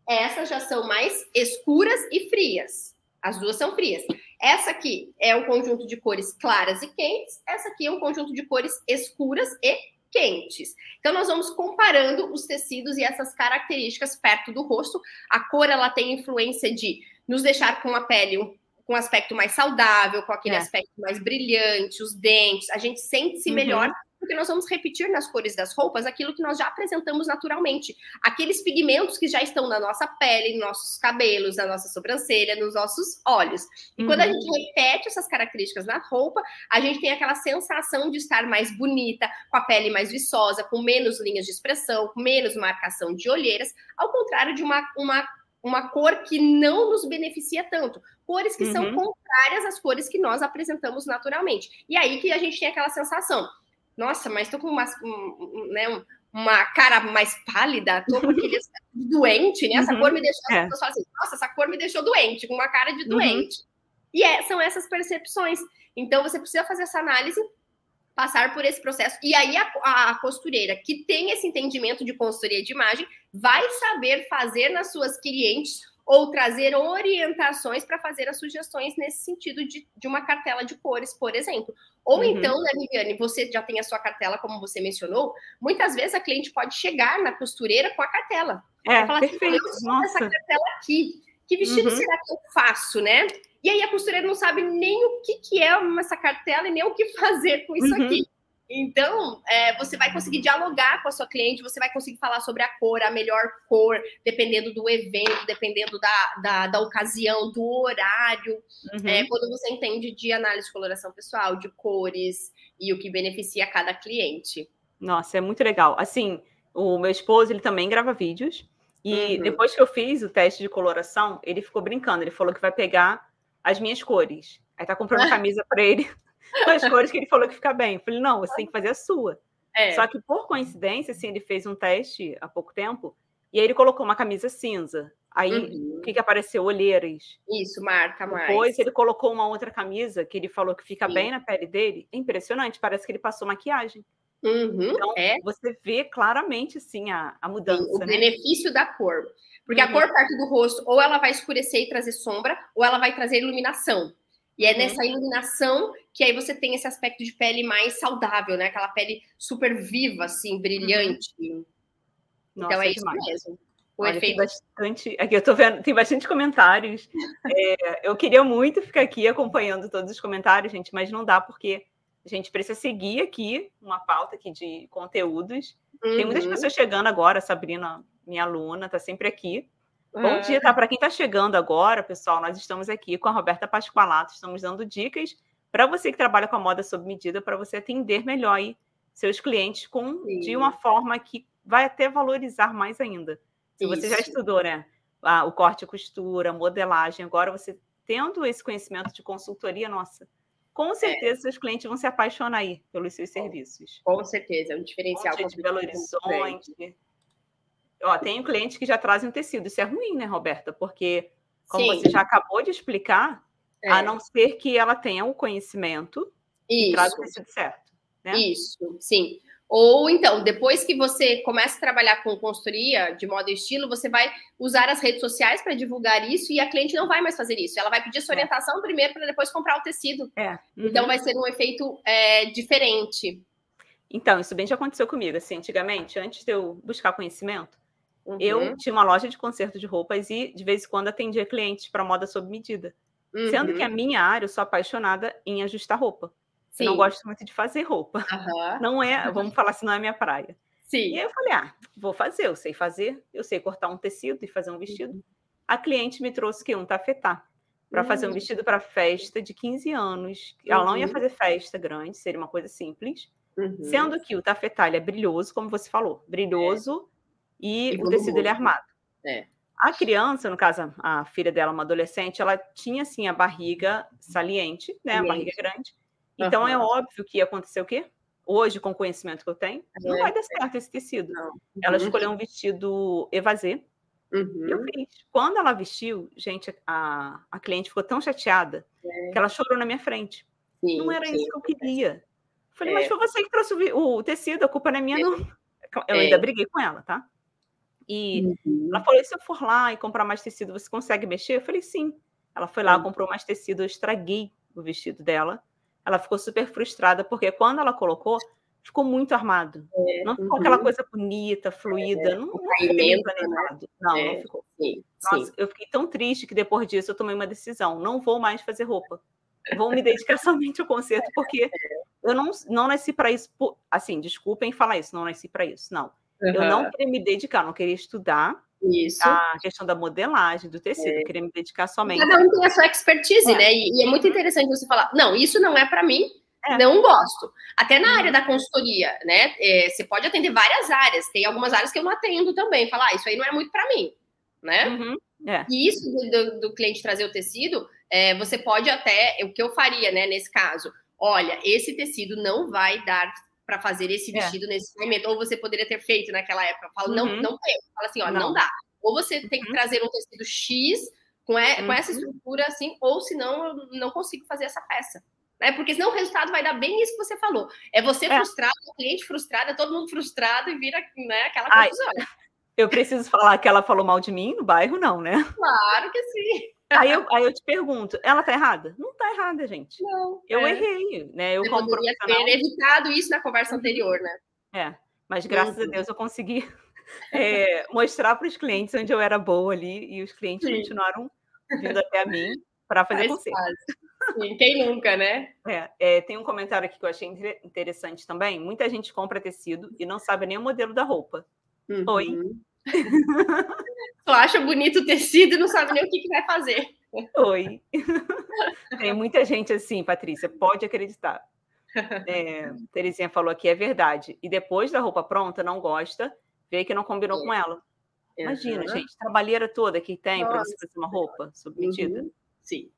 Essas já são mais escuras e frias. As duas são frias. Essa aqui é um conjunto de cores claras e quentes, essa aqui é um conjunto de cores escuras e quentes. Então nós vamos comparando os tecidos e essas características perto do rosto. A cor ela tem influência de nos deixar com a pele com aspecto mais saudável, com aquele é. aspecto mais brilhante, os dentes, a gente sente-se uhum. melhor porque nós vamos repetir nas cores das roupas aquilo que nós já apresentamos naturalmente. Aqueles pigmentos que já estão na nossa pele, nos nossos cabelos, na nossa sobrancelha, nos nossos olhos. E uhum. quando a uhum. gente repete essas características na roupa, a gente tem aquela sensação de estar mais bonita, com a pele mais viçosa, com menos linhas de expressão, com menos marcação de olheiras, ao contrário de uma, uma uma cor que não nos beneficia tanto. Cores que uhum. são contrárias às cores que nós apresentamos naturalmente. E aí que a gente tem aquela sensação nossa, mas tô com uma, um, né, uma cara mais pálida, tô com aquele doente, né? Essa uhum, cor me deixou. É. As pessoas falam assim, nossa, essa cor me deixou doente, com uma cara de uhum. doente. Uhum. E é, são essas percepções. Então você precisa fazer essa análise, passar por esse processo. E aí a, a, a costureira que tem esse entendimento de consultoria de imagem vai saber fazer nas suas clientes ou trazer orientações para fazer as sugestões nesse sentido de, de uma cartela de cores, por exemplo. Ou uhum. então, né, Viviane, você já tem a sua cartela, como você mencionou, muitas vezes a cliente pode chegar na costureira com a cartela. É, falar assim, perfeito. Assim, Nossa. essa cartela aqui. Que vestido uhum. será que eu faço, né? E aí a costureira não sabe nem o que, que é essa cartela e nem o que fazer com isso uhum. aqui. Então, é, você vai conseguir dialogar com a sua cliente, você vai conseguir falar sobre a cor, a melhor cor, dependendo do evento, dependendo da, da, da ocasião, do horário. Uhum. É, quando você entende de análise de coloração pessoal, de cores e o que beneficia cada cliente. Nossa, é muito legal. Assim, o meu esposo, ele também grava vídeos. E uhum. depois que eu fiz o teste de coloração, ele ficou brincando. Ele falou que vai pegar as minhas cores. Aí tá comprando camisa para ele com as cores que ele falou que fica bem. Eu falei, não, você tem que fazer a sua. É. Só que, por coincidência, assim, ele fez um teste há pouco tempo e aí ele colocou uma camisa cinza. Aí, uhum. o que, que apareceu? Olheiras. Isso, marca mais. Depois ele colocou uma outra camisa que ele falou que fica Sim. bem na pele dele. É impressionante, parece que ele passou maquiagem. Uhum, então, é. você vê claramente, assim, a, a mudança. Sim, o né? benefício da cor. Porque uhum. a cor parte do rosto, ou ela vai escurecer e trazer sombra, ou ela vai trazer iluminação. E é uhum. nessa iluminação que aí você tem esse aspecto de pele mais saudável, né? Aquela pele super viva, assim, brilhante. Uhum. Então Nossa, é isso demais. mesmo. O Olha, efeito... tem bastante. Aqui eu tô vendo, tem bastante comentários. é, eu queria muito ficar aqui acompanhando todos os comentários, gente, mas não dá porque a gente precisa seguir aqui uma pauta aqui de conteúdos. Uhum. Tem muitas uhum. pessoas chegando agora, Sabrina, minha aluna, está sempre aqui. Bom dia, tá? Para quem está chegando agora, pessoal, nós estamos aqui com a Roberta Pasqualato, estamos dando dicas para você que trabalha com a moda sob medida, para você atender melhor aí seus clientes com Sim. de uma forma que vai até valorizar mais ainda. Se Isso. você já estudou, né? o corte e costura, modelagem, agora você tendo esse conhecimento de consultoria, nossa, com é. certeza é. seus clientes vão se apaixonar aí pelos seus serviços. Com certeza, é um diferencial. de Belo Horizonte, Ó, tem clientes que já trazem o tecido. Isso é ruim, né, Roberta? Porque, como Sim. você já acabou de explicar, é. a não ser que ela tenha o conhecimento Isso. e traz o tecido certo. Né? Isso, sim. Ou então, depois que você começa a trabalhar com consultoria de moda e estilo, você vai usar as redes sociais para divulgar isso e a cliente não vai mais fazer isso. Ela vai pedir sua é. orientação é. primeiro para depois comprar o tecido. É. Uhum. Então vai ser um efeito é, diferente. Então, isso bem já aconteceu comigo. Assim, antigamente, antes de eu buscar conhecimento, Uhum. Eu tinha uma loja de conserto de roupas e, de vez em quando, atendia clientes para moda sob medida. Uhum. Sendo que a minha área, eu sou apaixonada em ajustar roupa. Sim. Eu não gosto muito de fazer roupa. Uhum. Não é, vamos falar assim, não é minha praia. Sim. E aí eu falei, ah, vou fazer, eu sei fazer, eu sei cortar um tecido e fazer um vestido. Uhum. A cliente me trouxe que um tafetá para uhum. fazer um vestido para festa de 15 anos. Ela não ia uhum. fazer festa grande, seria uma coisa simples. Uhum. Sendo que o tafetá é brilhoso, como você falou, brilhoso é. e, e o tecido ele é armado. É. A criança, no caso, a filha dela, uma adolescente, ela tinha assim a barriga saliente, né? A barriga grande. Então uhum. é óbvio que ia acontecer o quê? Hoje, com o conhecimento que eu tenho, é. não vai dar certo esse tecido. Não. Ela uhum. escolheu um vestido evasê. Uhum. Eu fiz. Quando ela vestiu, gente, a, a cliente ficou tão chateada é. que ela chorou na minha frente. Sim, não era sim, isso que eu queria. Falei, é. mas foi você que trouxe o, o, tecido, a culpa não é minha, não. Eu ainda é. briguei com ela, tá? E uhum. ela falou: se eu for lá e comprar mais tecido, você consegue mexer? Eu falei, sim. Ela foi lá, comprou mais tecido, eu estraguei o vestido dela. Ela ficou super frustrada, porque quando ela colocou, ficou muito armado. É, não ficou uhum. aquela coisa bonita, fluida. É, não, não ficou planejado. Né? Não, é, não ficou. Sim, Nossa, sim. eu fiquei tão triste que depois disso eu tomei uma decisão. Não vou mais fazer roupa. Vou me dedicar somente ao concerto, porque eu não, não nasci para isso. Assim, desculpem falar isso, não nasci para isso. Não. Uhum. Eu não queria me dedicar, não queria estudar isso. A questão da modelagem, do tecido, é. queria me dedicar somente. Cada um tem a sua expertise, é. né? E, e, é muito interessante você falar, não, isso não é para mim, é. não gosto. Até na área uhum. da consultoria, né? É, você pode atender várias áreas, tem algumas áreas que eu não atendo também. Falar, ah, isso aí não é muito para mim, né? Uhum. É. E isso do, do, do, cliente trazer o tecido, é, você pode até, o que eu faria, né, nesse caso, olha, esse tecido não vai dar para fazer esse é. vestido é. nesse momento, ou você poderia ter feito naquela época. Fala, uhum. não, não tem. Fala assim, ó, não, não dá. Ou você tem que uhum. trazer um tecido X com, é, uhum. com essa uhum. estrutura assim, ou senão eu não consigo fazer essa peça. Né? Porque senão o resultado vai dar bem isso que você falou. É você é. frustrado, o cliente frustrado, é todo mundo frustrado e vira né, aquela confusão. Ai, eu preciso falar que ela falou mal de mim no bairro, não, né? Claro que sim. Aí eu, aí eu te pergunto, ela tá errada? Não tá errada, gente. Não. Eu é. errei, né? Eu Você como poderia ter evitado isso na conversa anterior, né? É, mas graças uhum. a Deus eu consegui é, mostrar para os clientes onde eu era boa ali e os clientes Sim. continuaram vindo até a mim para fazer conselho. Sim, quem nunca, né? É, é, tem um comentário aqui que eu achei interessante também. Muita gente compra tecido e não sabe nem o modelo da roupa. Uhum. Oi. Tu acha bonito o tecido e não sabe nem o que, que vai fazer. Oi. Tem muita gente assim, Patrícia, pode acreditar. É, Terezinha falou aqui, é verdade. E depois da roupa pronta, não gosta, vê que não combinou com ela. Imagina, uhum. gente, trabalheira toda que tem para você fazer uma roupa submetida. Uhum. Sim.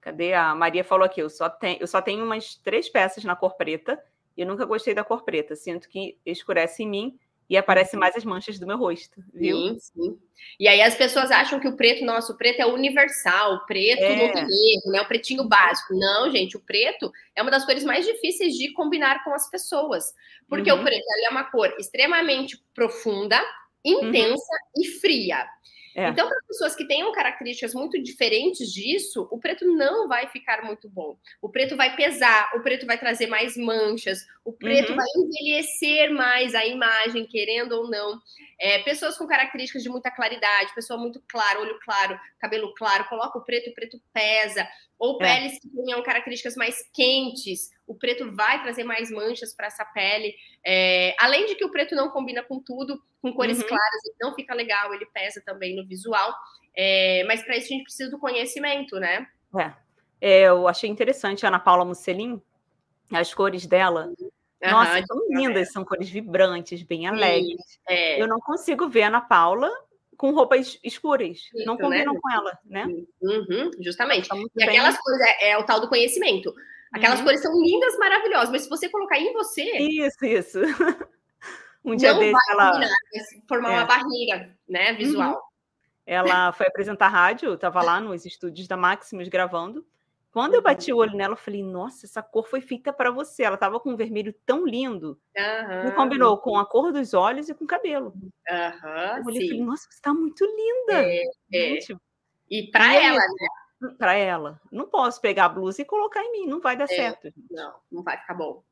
Cadê a Maria falou aqui? Eu só tenho, eu só tenho umas três peças na cor preta e eu nunca gostei da cor preta. Sinto que escurece em mim e aparecem uhum. mais as manchas do meu rosto, viu? Sim, sim. E aí as pessoas acham que o preto, nosso, o preto é universal, o preto é. não tem erro, né? O pretinho básico. Não, gente, o preto é uma das cores mais difíceis de combinar com as pessoas. Porque uhum. o preto é uma cor extremamente profunda, intensa uhum. e fria. É. Então, para pessoas que tenham características muito diferentes disso, o preto não vai ficar muito bom. O preto vai pesar, o preto vai trazer mais manchas, o preto uhum. vai envelhecer mais a imagem, querendo ou não. É, pessoas com características de muita claridade, pessoa muito clara, olho claro, cabelo claro, coloca o preto, o preto pesa. Ou é. peles que tenham características mais quentes, o preto vai trazer mais manchas para essa pele. É, além de que o preto não combina com tudo, com cores uhum. claras, ele não fica legal, ele pesa também no visual. É, mas para isso a gente precisa do conhecimento, né? É. é eu achei interessante a Ana Paula Musselin, as cores dela. Uhum. Nossa, são lindas, são cores vibrantes, bem alegres. É. Eu não consigo ver a Ana Paula com roupas escuras. Isso, não combinam né? com ela, né? Uhum, justamente. Tá e aquelas coisas é, é, o tal do conhecimento. Aquelas uhum. cores são lindas, maravilhosas, mas se você colocar em você. Isso, isso. um dia desse ela. Combinar, formar é. uma barreira, né, visual. Uhum. Ela foi apresentar rádio, estava lá nos estúdios da Maximus gravando. Quando eu bati o olho nela, eu falei, nossa, essa cor foi feita para você. Ela estava com um vermelho tão lindo. Uhum. Combinou com a cor dos olhos e com o cabelo. Uhum, eu olhei e falei, nossa, você está muito linda. É, é. Gente, é. E para ela, né? Para ela. Não posso pegar a blusa e colocar em mim, não vai dar é, certo. Não, não vai ficar bom.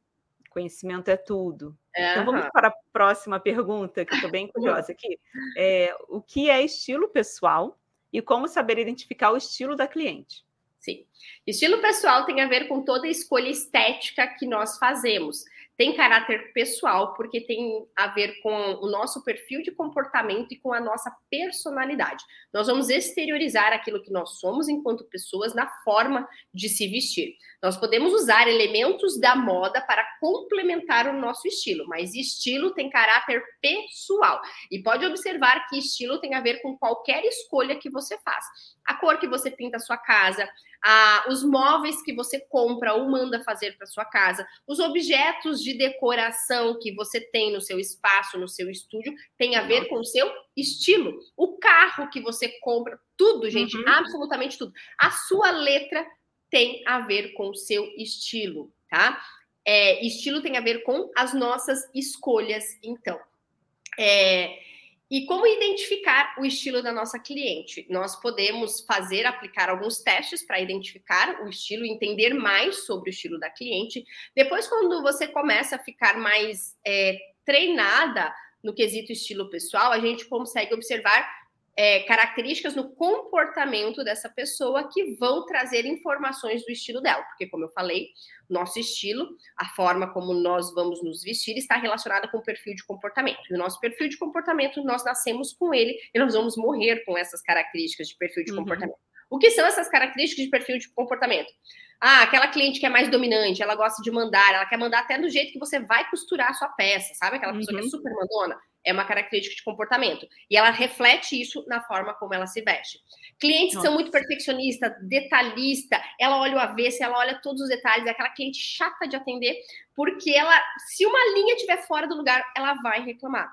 Conhecimento é tudo. Então vamos para a próxima pergunta, que eu estou bem curiosa aqui. É, o que é estilo pessoal e como saber identificar o estilo da cliente? Sim. Estilo pessoal tem a ver com toda a escolha estética que nós fazemos tem caráter pessoal, porque tem a ver com o nosso perfil de comportamento e com a nossa personalidade. Nós vamos exteriorizar aquilo que nós somos enquanto pessoas na forma de se vestir. Nós podemos usar elementos da moda para complementar o nosso estilo, mas estilo tem caráter pessoal. E pode observar que estilo tem a ver com qualquer escolha que você faz. A cor que você pinta a sua casa, a, os móveis que você compra ou manda fazer para sua casa, os objetos de decoração que você tem no seu espaço, no seu estúdio, tem a ver com o seu estilo. O carro que você compra, tudo, gente, uhum. absolutamente tudo. A sua letra tem a ver com o seu estilo, tá? É, estilo tem a ver com as nossas escolhas, então. É, e como identificar o estilo da nossa cliente? Nós podemos fazer, aplicar alguns testes para identificar o estilo, entender mais sobre o estilo da cliente. Depois, quando você começa a ficar mais é, treinada no quesito estilo pessoal, a gente consegue observar é, características no comportamento dessa pessoa que vão trazer informações do estilo dela. Porque, como eu falei, nosso estilo, a forma como nós vamos nos vestir, está relacionada com o perfil de comportamento. E o nosso perfil de comportamento, nós nascemos com ele e nós vamos morrer com essas características de perfil de uhum. comportamento. O que são essas características de perfil de comportamento? Ah, aquela cliente que é mais dominante, ela gosta de mandar, ela quer mandar até do jeito que você vai costurar a sua peça, sabe? Aquela pessoa uhum. que é uhum. super mandona é uma característica de comportamento. E ela reflete isso na forma como ela se veste. Clientes Nossa. que são muito perfeccionistas, detalhista, ela olha o avesso, ela olha todos os detalhes, é aquela cliente chata de atender, porque ela, se uma linha estiver fora do lugar, ela vai reclamar.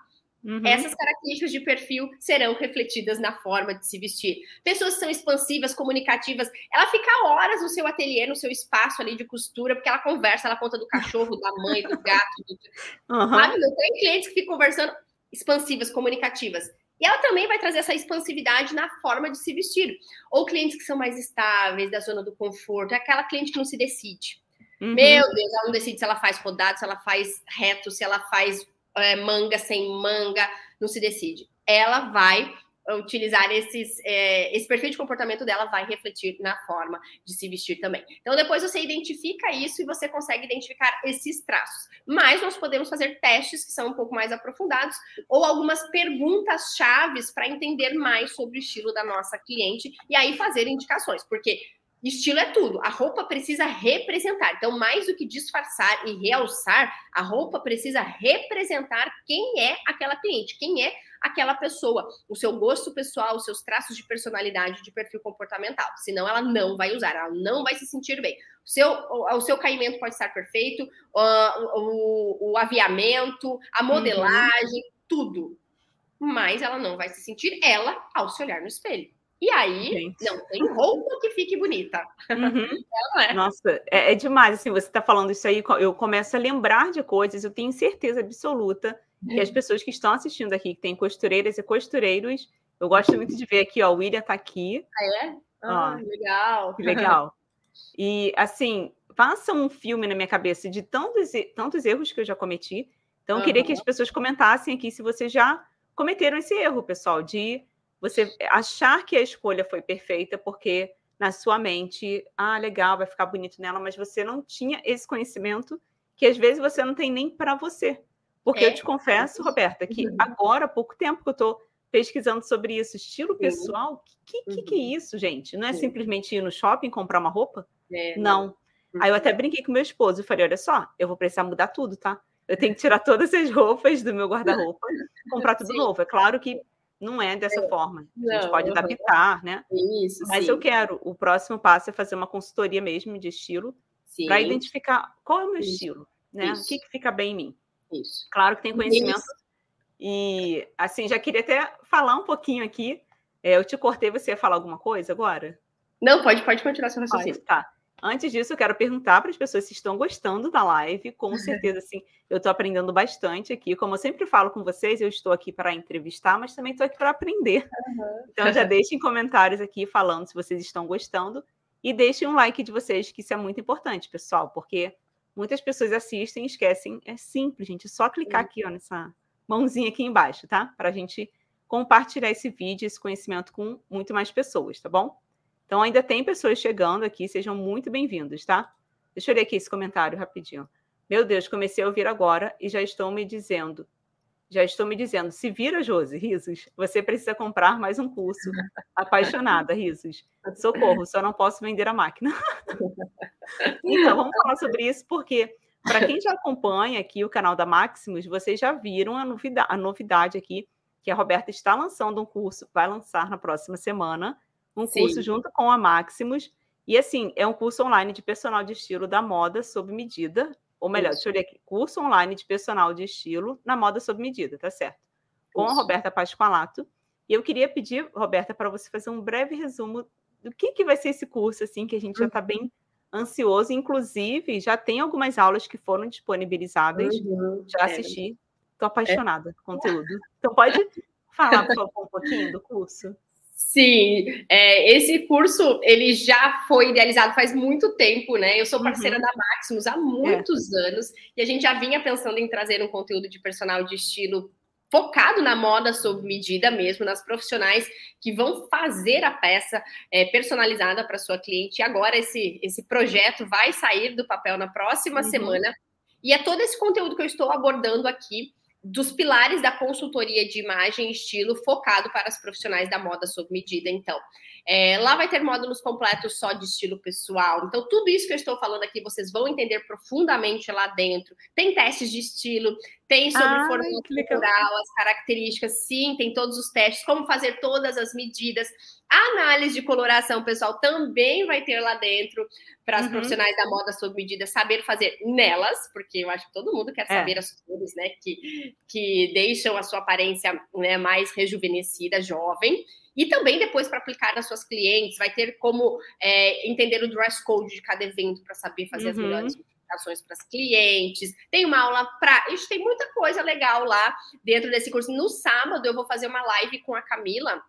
Uhum. Essas características de perfil serão refletidas na forma de se vestir. Pessoas que são expansivas, comunicativas, ela fica horas no seu ateliê, no seu espaço ali de costura, porque ela conversa, ela conta do cachorro, da mãe, do gato. Do... Uhum. Sabe? Não tem clientes que ficam conversando expansivas, comunicativas. E ela também vai trazer essa expansividade na forma de se vestir. Ou clientes que são mais estáveis, da zona do conforto, é aquela cliente que não se decide. Uhum. Meu Deus, ela não decide se ela faz rodado, se ela faz reto, se ela faz é, manga sem manga, não se decide. Ela vai utilizar esses, é, esse perfil de comportamento dela vai refletir na forma de se vestir também. Então, depois você identifica isso e você consegue identificar esses traços. Mas nós podemos fazer testes que são um pouco mais aprofundados ou algumas perguntas chaves para entender mais sobre o estilo da nossa cliente e aí fazer indicações, porque Estilo é tudo. A roupa precisa representar. Então, mais do que disfarçar e realçar, a roupa precisa representar quem é aquela cliente, quem é aquela pessoa, o seu gosto pessoal, os seus traços de personalidade, de perfil comportamental. Senão, ela não vai usar, ela não vai se sentir bem. O seu, o, o seu caimento pode estar perfeito, uh, o, o, aviamento, a uhum. modelagem, uhum. tudo. Mas ela não vai se sentir ela ao se olhar no espelho. E aí, Gente. não tem roupa que fique bonita. Uhum. É. Nossa, é, é, demais. Assim, você está falando isso aí, eu começo a lembrar de coisas, eu tenho certeza absoluta que as pessoas que estão assistindo aqui, que tem costureiras e costureiros, eu gosto muito de ver aqui, ó, o William está aqui. Ah, é? Ah, ó, legal. Que legal. E, assim, passa um filme na minha cabeça de tantos, tantos erros que eu já cometi. Então, eu queria que as pessoas comentassem aqui se vocês já cometeram esse erro, pessoal, de você achar que a escolha foi perfeita porque na sua mente, ah, legal, vai ficar bonito nela, mas você não tinha esse conhecimento que às vezes você não tem nem para você. Porque é. eu te confesso, Roberta, que uhum. agora, há pouco tempo que eu estou pesquisando sobre isso, estilo pessoal, o que, que, que, é uhum. isso, gente? Não é simplesmente ir no shopping comprar uma roupa? É, não. não. Aí eu até uhum. brinquei com meu esposo e falei: olha só, eu vou precisar mudar tudo, tá? Eu tenho que tirar todas as roupas do meu guarda-roupa, comprar tudo Sim. novo. É claro que não é dessa é. forma. A gente não, pode adaptar, né? Isso, Mas sim. eu quero, o próximo passo é fazer uma consultoria mesmo de estilo para identificar qual é o meu Isso. estilo, né? Isso. O que, que fica bem em mim. Isso. Claro que tem conhecimento. Isso. E assim, já queria até falar um pouquinho aqui. É, eu te cortei, você ia falar alguma coisa agora? Não, pode, pode continuar seu raciocínio. Tá. Antes disso, eu quero perguntar para as pessoas se estão gostando da live. Com certeza, sim, eu estou aprendendo bastante aqui. Como eu sempre falo com vocês, eu estou aqui para entrevistar, mas também estou aqui para aprender. Então, já deixem comentários aqui falando se vocês estão gostando. E deixem um like de vocês, que isso é muito importante, pessoal, porque Muitas pessoas assistem e esquecem. É simples, gente. É só clicar aqui, ó, nessa mãozinha aqui embaixo, tá? Para a gente compartilhar esse vídeo, esse conhecimento com muito mais pessoas, tá bom? Então, ainda tem pessoas chegando aqui, sejam muito bem-vindos, tá? Deixa eu ler aqui esse comentário rapidinho. Meu Deus, comecei a ouvir agora e já estão me dizendo. Já estou me dizendo, se vira, Josi, risos, você precisa comprar mais um curso. Apaixonada, risos. Socorro, só não posso vender a máquina. então, vamos falar sobre isso, porque para quem já acompanha aqui o canal da Maximus, vocês já viram a novidade, a novidade aqui, que a Roberta está lançando um curso, vai lançar na próxima semana, um Sim. curso junto com a Maximus. E assim, é um curso online de personal de estilo da moda sob medida. Ou melhor, Isso. deixa eu ler aqui: curso online de personal de estilo na moda sob medida, tá certo? Com Isso. a Roberta Pasqualato. E eu queria pedir, Roberta, para você fazer um breve resumo do que, que vai ser esse curso, assim, que a gente já está bem ansioso. Inclusive, já tem algumas aulas que foram disponibilizadas. Uhum. Já é. assisti. Estou apaixonada é. com o conteúdo. Então, pode falar, por favor, um pouquinho do curso? Sim, é, esse curso ele já foi idealizado faz muito tempo, né? Eu sou parceira uhum. da Maximus há muitos é. anos e a gente já vinha pensando em trazer um conteúdo de personal de estilo focado na moda sob medida mesmo, nas profissionais que vão fazer a peça é, personalizada para sua cliente. E agora esse, esse projeto vai sair do papel na próxima uhum. semana. E é todo esse conteúdo que eu estou abordando aqui dos pilares da consultoria de imagem e estilo focado para as profissionais da moda sob medida. Então, é, lá vai ter módulos completos só de estilo pessoal. Então, tudo isso que eu estou falando aqui, vocês vão entender profundamente lá dentro. Tem testes de estilo, tem sobre ah, formato cultural, as características, sim, tem todos os testes, como fazer todas as medidas. A análise de coloração, pessoal, também vai ter lá dentro para as uhum. profissionais da moda sob medida saber fazer nelas, porque eu acho que todo mundo quer é. saber é. as cores, né, que, que deixam a sua aparência né, mais rejuvenescida, jovem. E também depois para aplicar nas suas clientes, vai ter como é, entender o dress code de cada evento para saber fazer uhum. as melhores notificações para as clientes. Tem uma aula para. Isso tem muita coisa legal lá dentro desse curso. No sábado, eu vou fazer uma live com a Camila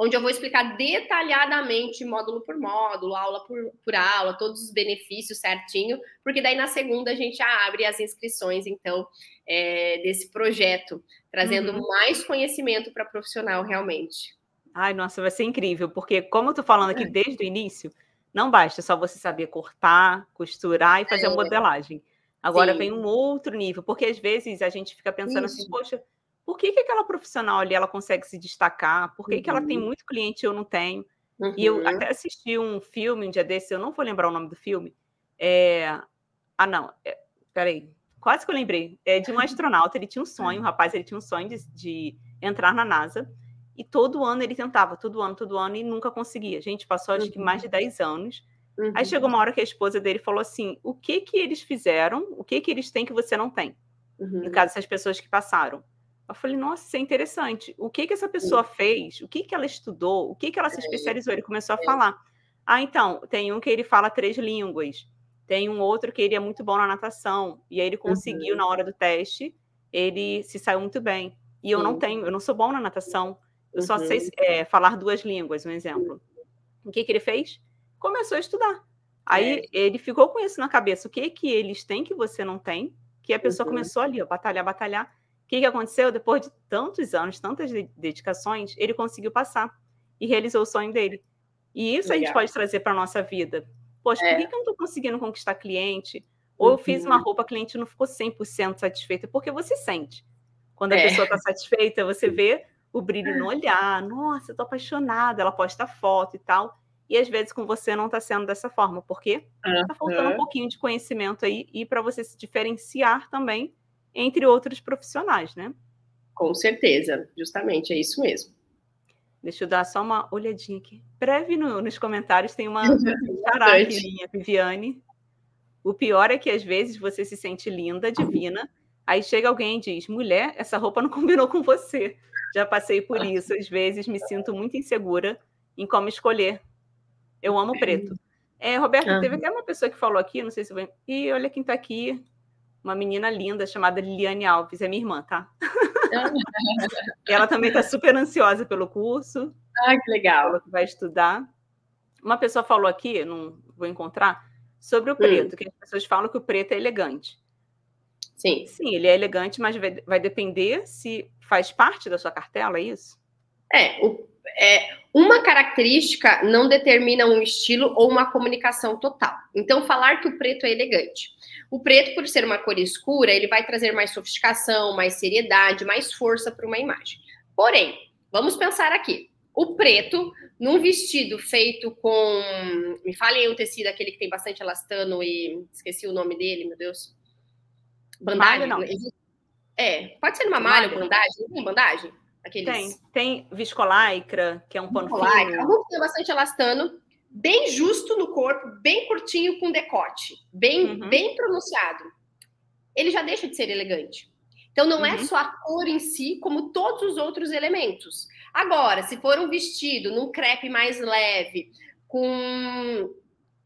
onde eu vou explicar detalhadamente, módulo por módulo, aula por, por aula, todos os benefícios certinho, porque daí na segunda a gente já abre as inscrições, então, é, desse projeto, trazendo uhum. mais conhecimento para profissional realmente. Ai, nossa, vai ser incrível, porque como eu tô falando aqui é. desde o início, não basta só você saber cortar, costurar e fazer é. a modelagem. Agora Sim. vem um outro nível, porque às vezes a gente fica pensando assim, Isso. assim, poxa, por que, que aquela profissional ali ela consegue se destacar? Por que, uhum. que ela tem uhum. muito cliente e eu não tenho? Uhum. E eu uhum. até assisti um filme um dia desse, eu não vou lembrar o nome do filme. É... Ah, não. É... Peraí. Quase que eu lembrei. É de um astronauta, ele tinha um sonho, um rapaz, ele tinha um sonho de, de entrar na NASA. E todo ano ele tentava, todo ano, todo ano, e nunca conseguia. Gente, passou acho que mais de 10 anos. Uhum. Aí chegou uma hora que a esposa dele falou assim: o que que eles fizeram? O que que eles têm que você não tem? Uhum. No caso, essas pessoas que passaram. Eu falei, nossa, isso é interessante. O que que essa pessoa fez? O que que ela estudou? O que que ela se é. especializou? Ele começou a é. falar. Ah, então, tem um que ele fala três línguas. Tem um outro que ele é muito bom na natação. E aí ele conseguiu, uhum. na hora do teste, ele se saiu muito bem. E eu não tenho, eu não sou bom na natação. Eu só sei é, falar duas línguas, um exemplo. O que que ele fez? Começou a estudar. Aí é. ele ficou com isso na cabeça. O que que eles têm que você não tem? Que a pessoa uhum. começou ali, ó, batalhar, batalhar que, que aconteceu? Depois de tantos anos, tantas dedicações, ele conseguiu passar e realizou o sonho dele. E isso Legal. a gente pode trazer para a nossa vida. Poxa, é. por que, que eu não estou conseguindo conquistar cliente? Ou uhum. eu fiz uma uhum. roupa, a cliente não ficou 100% satisfeita, porque você sente. Quando a é. pessoa está satisfeita, você vê o brilho no olhar. Nossa, estou apaixonada. Ela posta foto e tal. E às vezes com você não está sendo dessa forma, porque está faltando um pouquinho de conhecimento aí e para você se diferenciar também entre outros profissionais, né? Com certeza, justamente, é isso mesmo. Deixa eu dar só uma olhadinha aqui. Breve no, nos comentários tem uma caraquinha, Viviane. O pior é que às vezes você se sente linda, divina, aí chega alguém e diz: mulher, essa roupa não combinou com você. Já passei por isso, às vezes me sinto muito insegura em como escolher. Eu amo preto. É, Roberto, teve até uma pessoa que falou aqui, não sei se vai. E olha quem está aqui, uma menina linda chamada Liliane Alves, é minha irmã, tá? ela também está super ansiosa pelo curso. Ah, que legal. Ela vai estudar. Uma pessoa falou aqui, não vou encontrar, sobre o hum. preto, hum. que as pessoas falam que o preto é elegante. Sim. Sim, ele é elegante, mas vai, vai depender se faz parte da sua cartela, é isso? É, o, é, uma característica não determina um estilo ou uma comunicação total. Então, falar que o preto é elegante. O preto, por ser uma cor escura, ele vai trazer mais sofisticação, mais seriedade, mais força para uma imagem. Porém, vamos pensar aqui. O preto, num vestido feito com. Me falem o tecido, aquele que tem bastante elastano e. Esqueci o nome dele, meu Deus. Bandagem? Malha, não. É, pode ser uma malha, malha. bandagem? Não tem bandagem? Aqueles... Tem, tem viscolaicra, que é um pano fino. Um tem bastante elastano, bem justo no corpo, bem curtinho com decote, bem, uhum. bem pronunciado. Ele já deixa de ser elegante. Então não é uhum. é só a cor em si, como todos os outros elementos. Agora, se for um vestido num crepe mais leve, com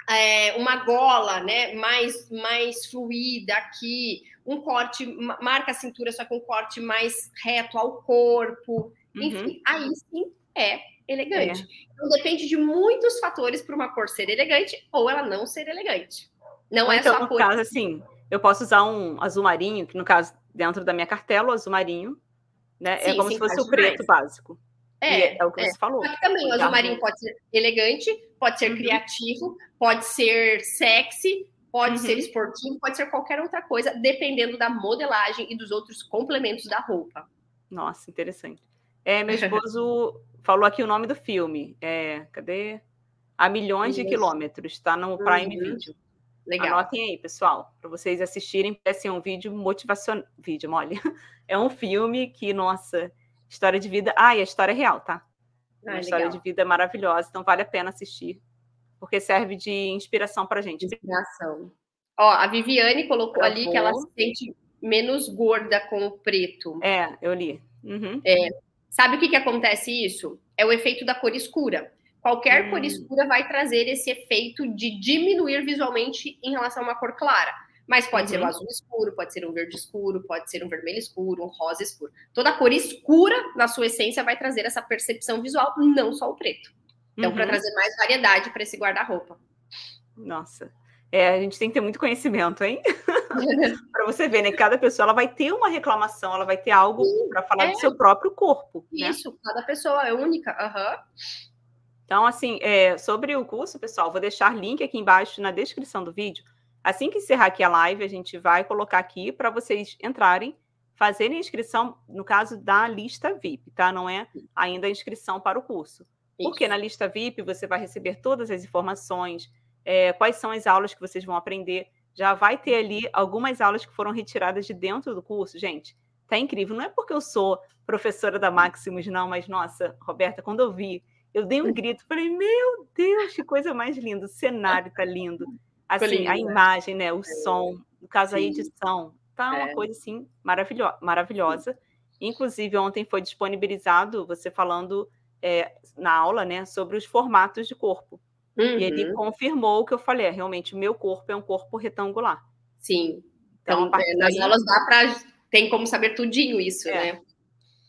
é, uma gola né, mais, mais fluida aqui, um corte, marca a cintura, só com um corte mais reto ao corpo. Uhum. Enfim, aí sim é elegante. É. Então depende de muitos fatores para uma cor ser elegante ou ela não ser elegante. Não ou é então, só a cor. No caso, assim, eu posso usar um azul marinho, que no caso, dentro da minha cartela, o azul marinho, né? É sim, é como sim, se fosse o preto básico. É, é, o que é. você falou. Mas também o azul marinho pode ser elegante, pode ser uhum. criativo, pode ser sexy, pode uhum. ser esportivo, pode ser qualquer outra coisa, dependendo da modelagem e dos outros complementos da roupa. Nossa, interessante. É, meu esposo falou aqui o nome do filme. É, cadê? A milhões de quilômetros, está no Prime uhum. Video. Legal. Anotem aí, pessoal, para vocês assistirem, parece um vídeo motivacional. Vídeo, mole. É um filme que, nossa, história de vida. Ah, e a história é real, tá? Ah, uma história de vida maravilhosa, então vale a pena assistir porque serve de inspiração para gente. Inspiração. Ó, a Viviane colocou ali que ela se sente menos gorda com o preto. É, eu li. Uhum. É. Sabe o que, que acontece isso? É o efeito da cor escura. Qualquer hum. cor escura vai trazer esse efeito de diminuir visualmente em relação a uma cor clara. Mas pode uhum. ser um azul escuro, pode ser um verde escuro, pode ser um vermelho escuro, um rosa escuro. Toda cor escura, na sua essência, vai trazer essa percepção visual, não só o preto. Então, uhum. para trazer mais variedade para esse guarda-roupa. Nossa. É, a gente tem que ter muito conhecimento, hein? para você ver, né? Cada pessoa ela vai ter uma reclamação, ela vai ter algo para falar é. do seu próprio corpo. Né? Isso, né? cada pessoa é única. Uhum. Então, assim, é, sobre o curso, pessoal, vou deixar link aqui embaixo na descrição do vídeo. Assim que encerrar aqui a live, a gente vai colocar aqui para vocês entrarem, fazerem a inscrição, no caso da lista VIP, tá? Não é ainda a inscrição para o curso. Porque na lista VIP você vai receber todas as informações, é, quais são as aulas que vocês vão aprender. Já vai ter ali algumas aulas que foram retiradas de dentro do curso. Gente, tá incrível. Não é porque eu sou professora da Maximus, não, mas nossa, Roberta, quando eu vi, eu dei um grito, falei, meu Deus, que coisa mais linda, o cenário tá lindo. Assim, lindo, a imagem, né? O é. som, no caso, a edição, tá uma é. coisa assim maravilho maravilhosa. Inclusive, ontem foi disponibilizado você falando é, na aula, né, sobre os formatos de corpo. Uhum. E ele uhum. confirmou o que eu falei, é, realmente o meu corpo é um corpo retangular. Sim. Então, então é, nas daí... aulas dá para tem como saber tudinho isso, né?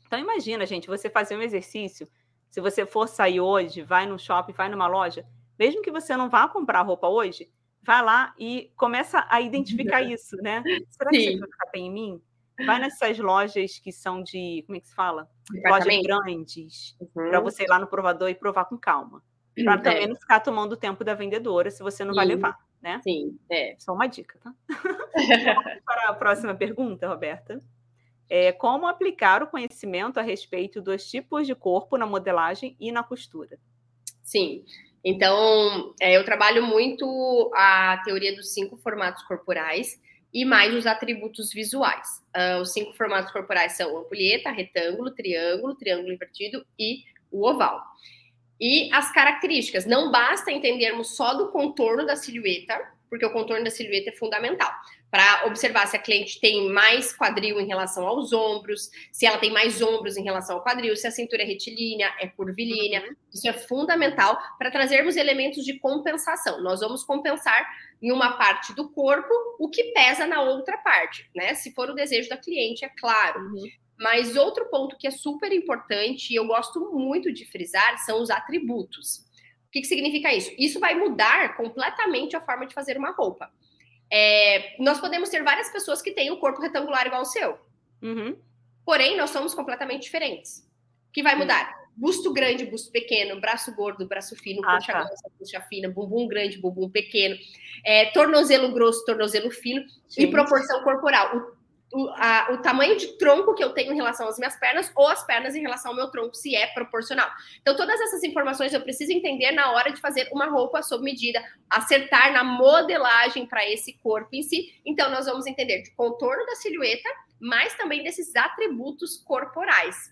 Então imagina, gente, você fazer um exercício, se você for sair hoje, vai no shopping, vai numa loja, mesmo que você não vá comprar roupa hoje, vai lá e começa a identificar isso, né? Será que Sim. ficar bem em mim? Vai nessas lojas que são de, como é que se fala? Lojas grandes, uhum. para você ir lá no provador e provar com calma. Para é. também não ficar tomando o tempo da vendedora se você não Sim. vai levar, né? Sim, é. Só uma dica, tá? para a próxima pergunta, Roberta. É, como aplicar o conhecimento a respeito dos tipos de corpo na modelagem e na costura? Sim. Então, é, eu trabalho muito a teoria dos cinco formatos corporais, e mais os atributos visuais. Uh, os cinco formatos corporais são ampulheta, retângulo, triângulo, triângulo invertido e o oval. E as características, não basta entendermos só do contorno da silhueta, porque o contorno da silhueta é fundamental para observar se a cliente tem mais quadril em relação aos ombros, se ela tem mais ombros em relação ao quadril, se a cintura é retilínea, é curvilínea. Uhum. Isso é fundamental para trazermos elementos de compensação. Nós vamos compensar em uma parte do corpo o que pesa na outra parte, né? Se for o desejo da cliente, é claro. Uhum. Mas outro ponto que é super importante e eu gosto muito de frisar são os atributos. Que, que significa isso? Isso vai mudar completamente a forma de fazer uma roupa. É, nós podemos ter várias pessoas que têm o corpo retangular igual ao seu. Uhum. Porém, nós somos completamente diferentes. O que vai mudar? Busto grande, busto pequeno, braço gordo, braço fino, Ah, coxa tá. grossa, coxa fina, bumbum grande, bumbum pequeno, é, tornozelo grosso, tornozelo fino e proporção corporal. O, o, a- o tamanho de tronco que eu tenho em relação às minhas pernas ou as pernas em relação ao meu tronco, se é proporcional. Então, todas essas informações eu preciso entender na hora de fazer uma roupa sob medida, acertar na modelagem para esse corpo em si. Então, nós vamos entender de contorno da silhueta, mas também desses atributos corporais.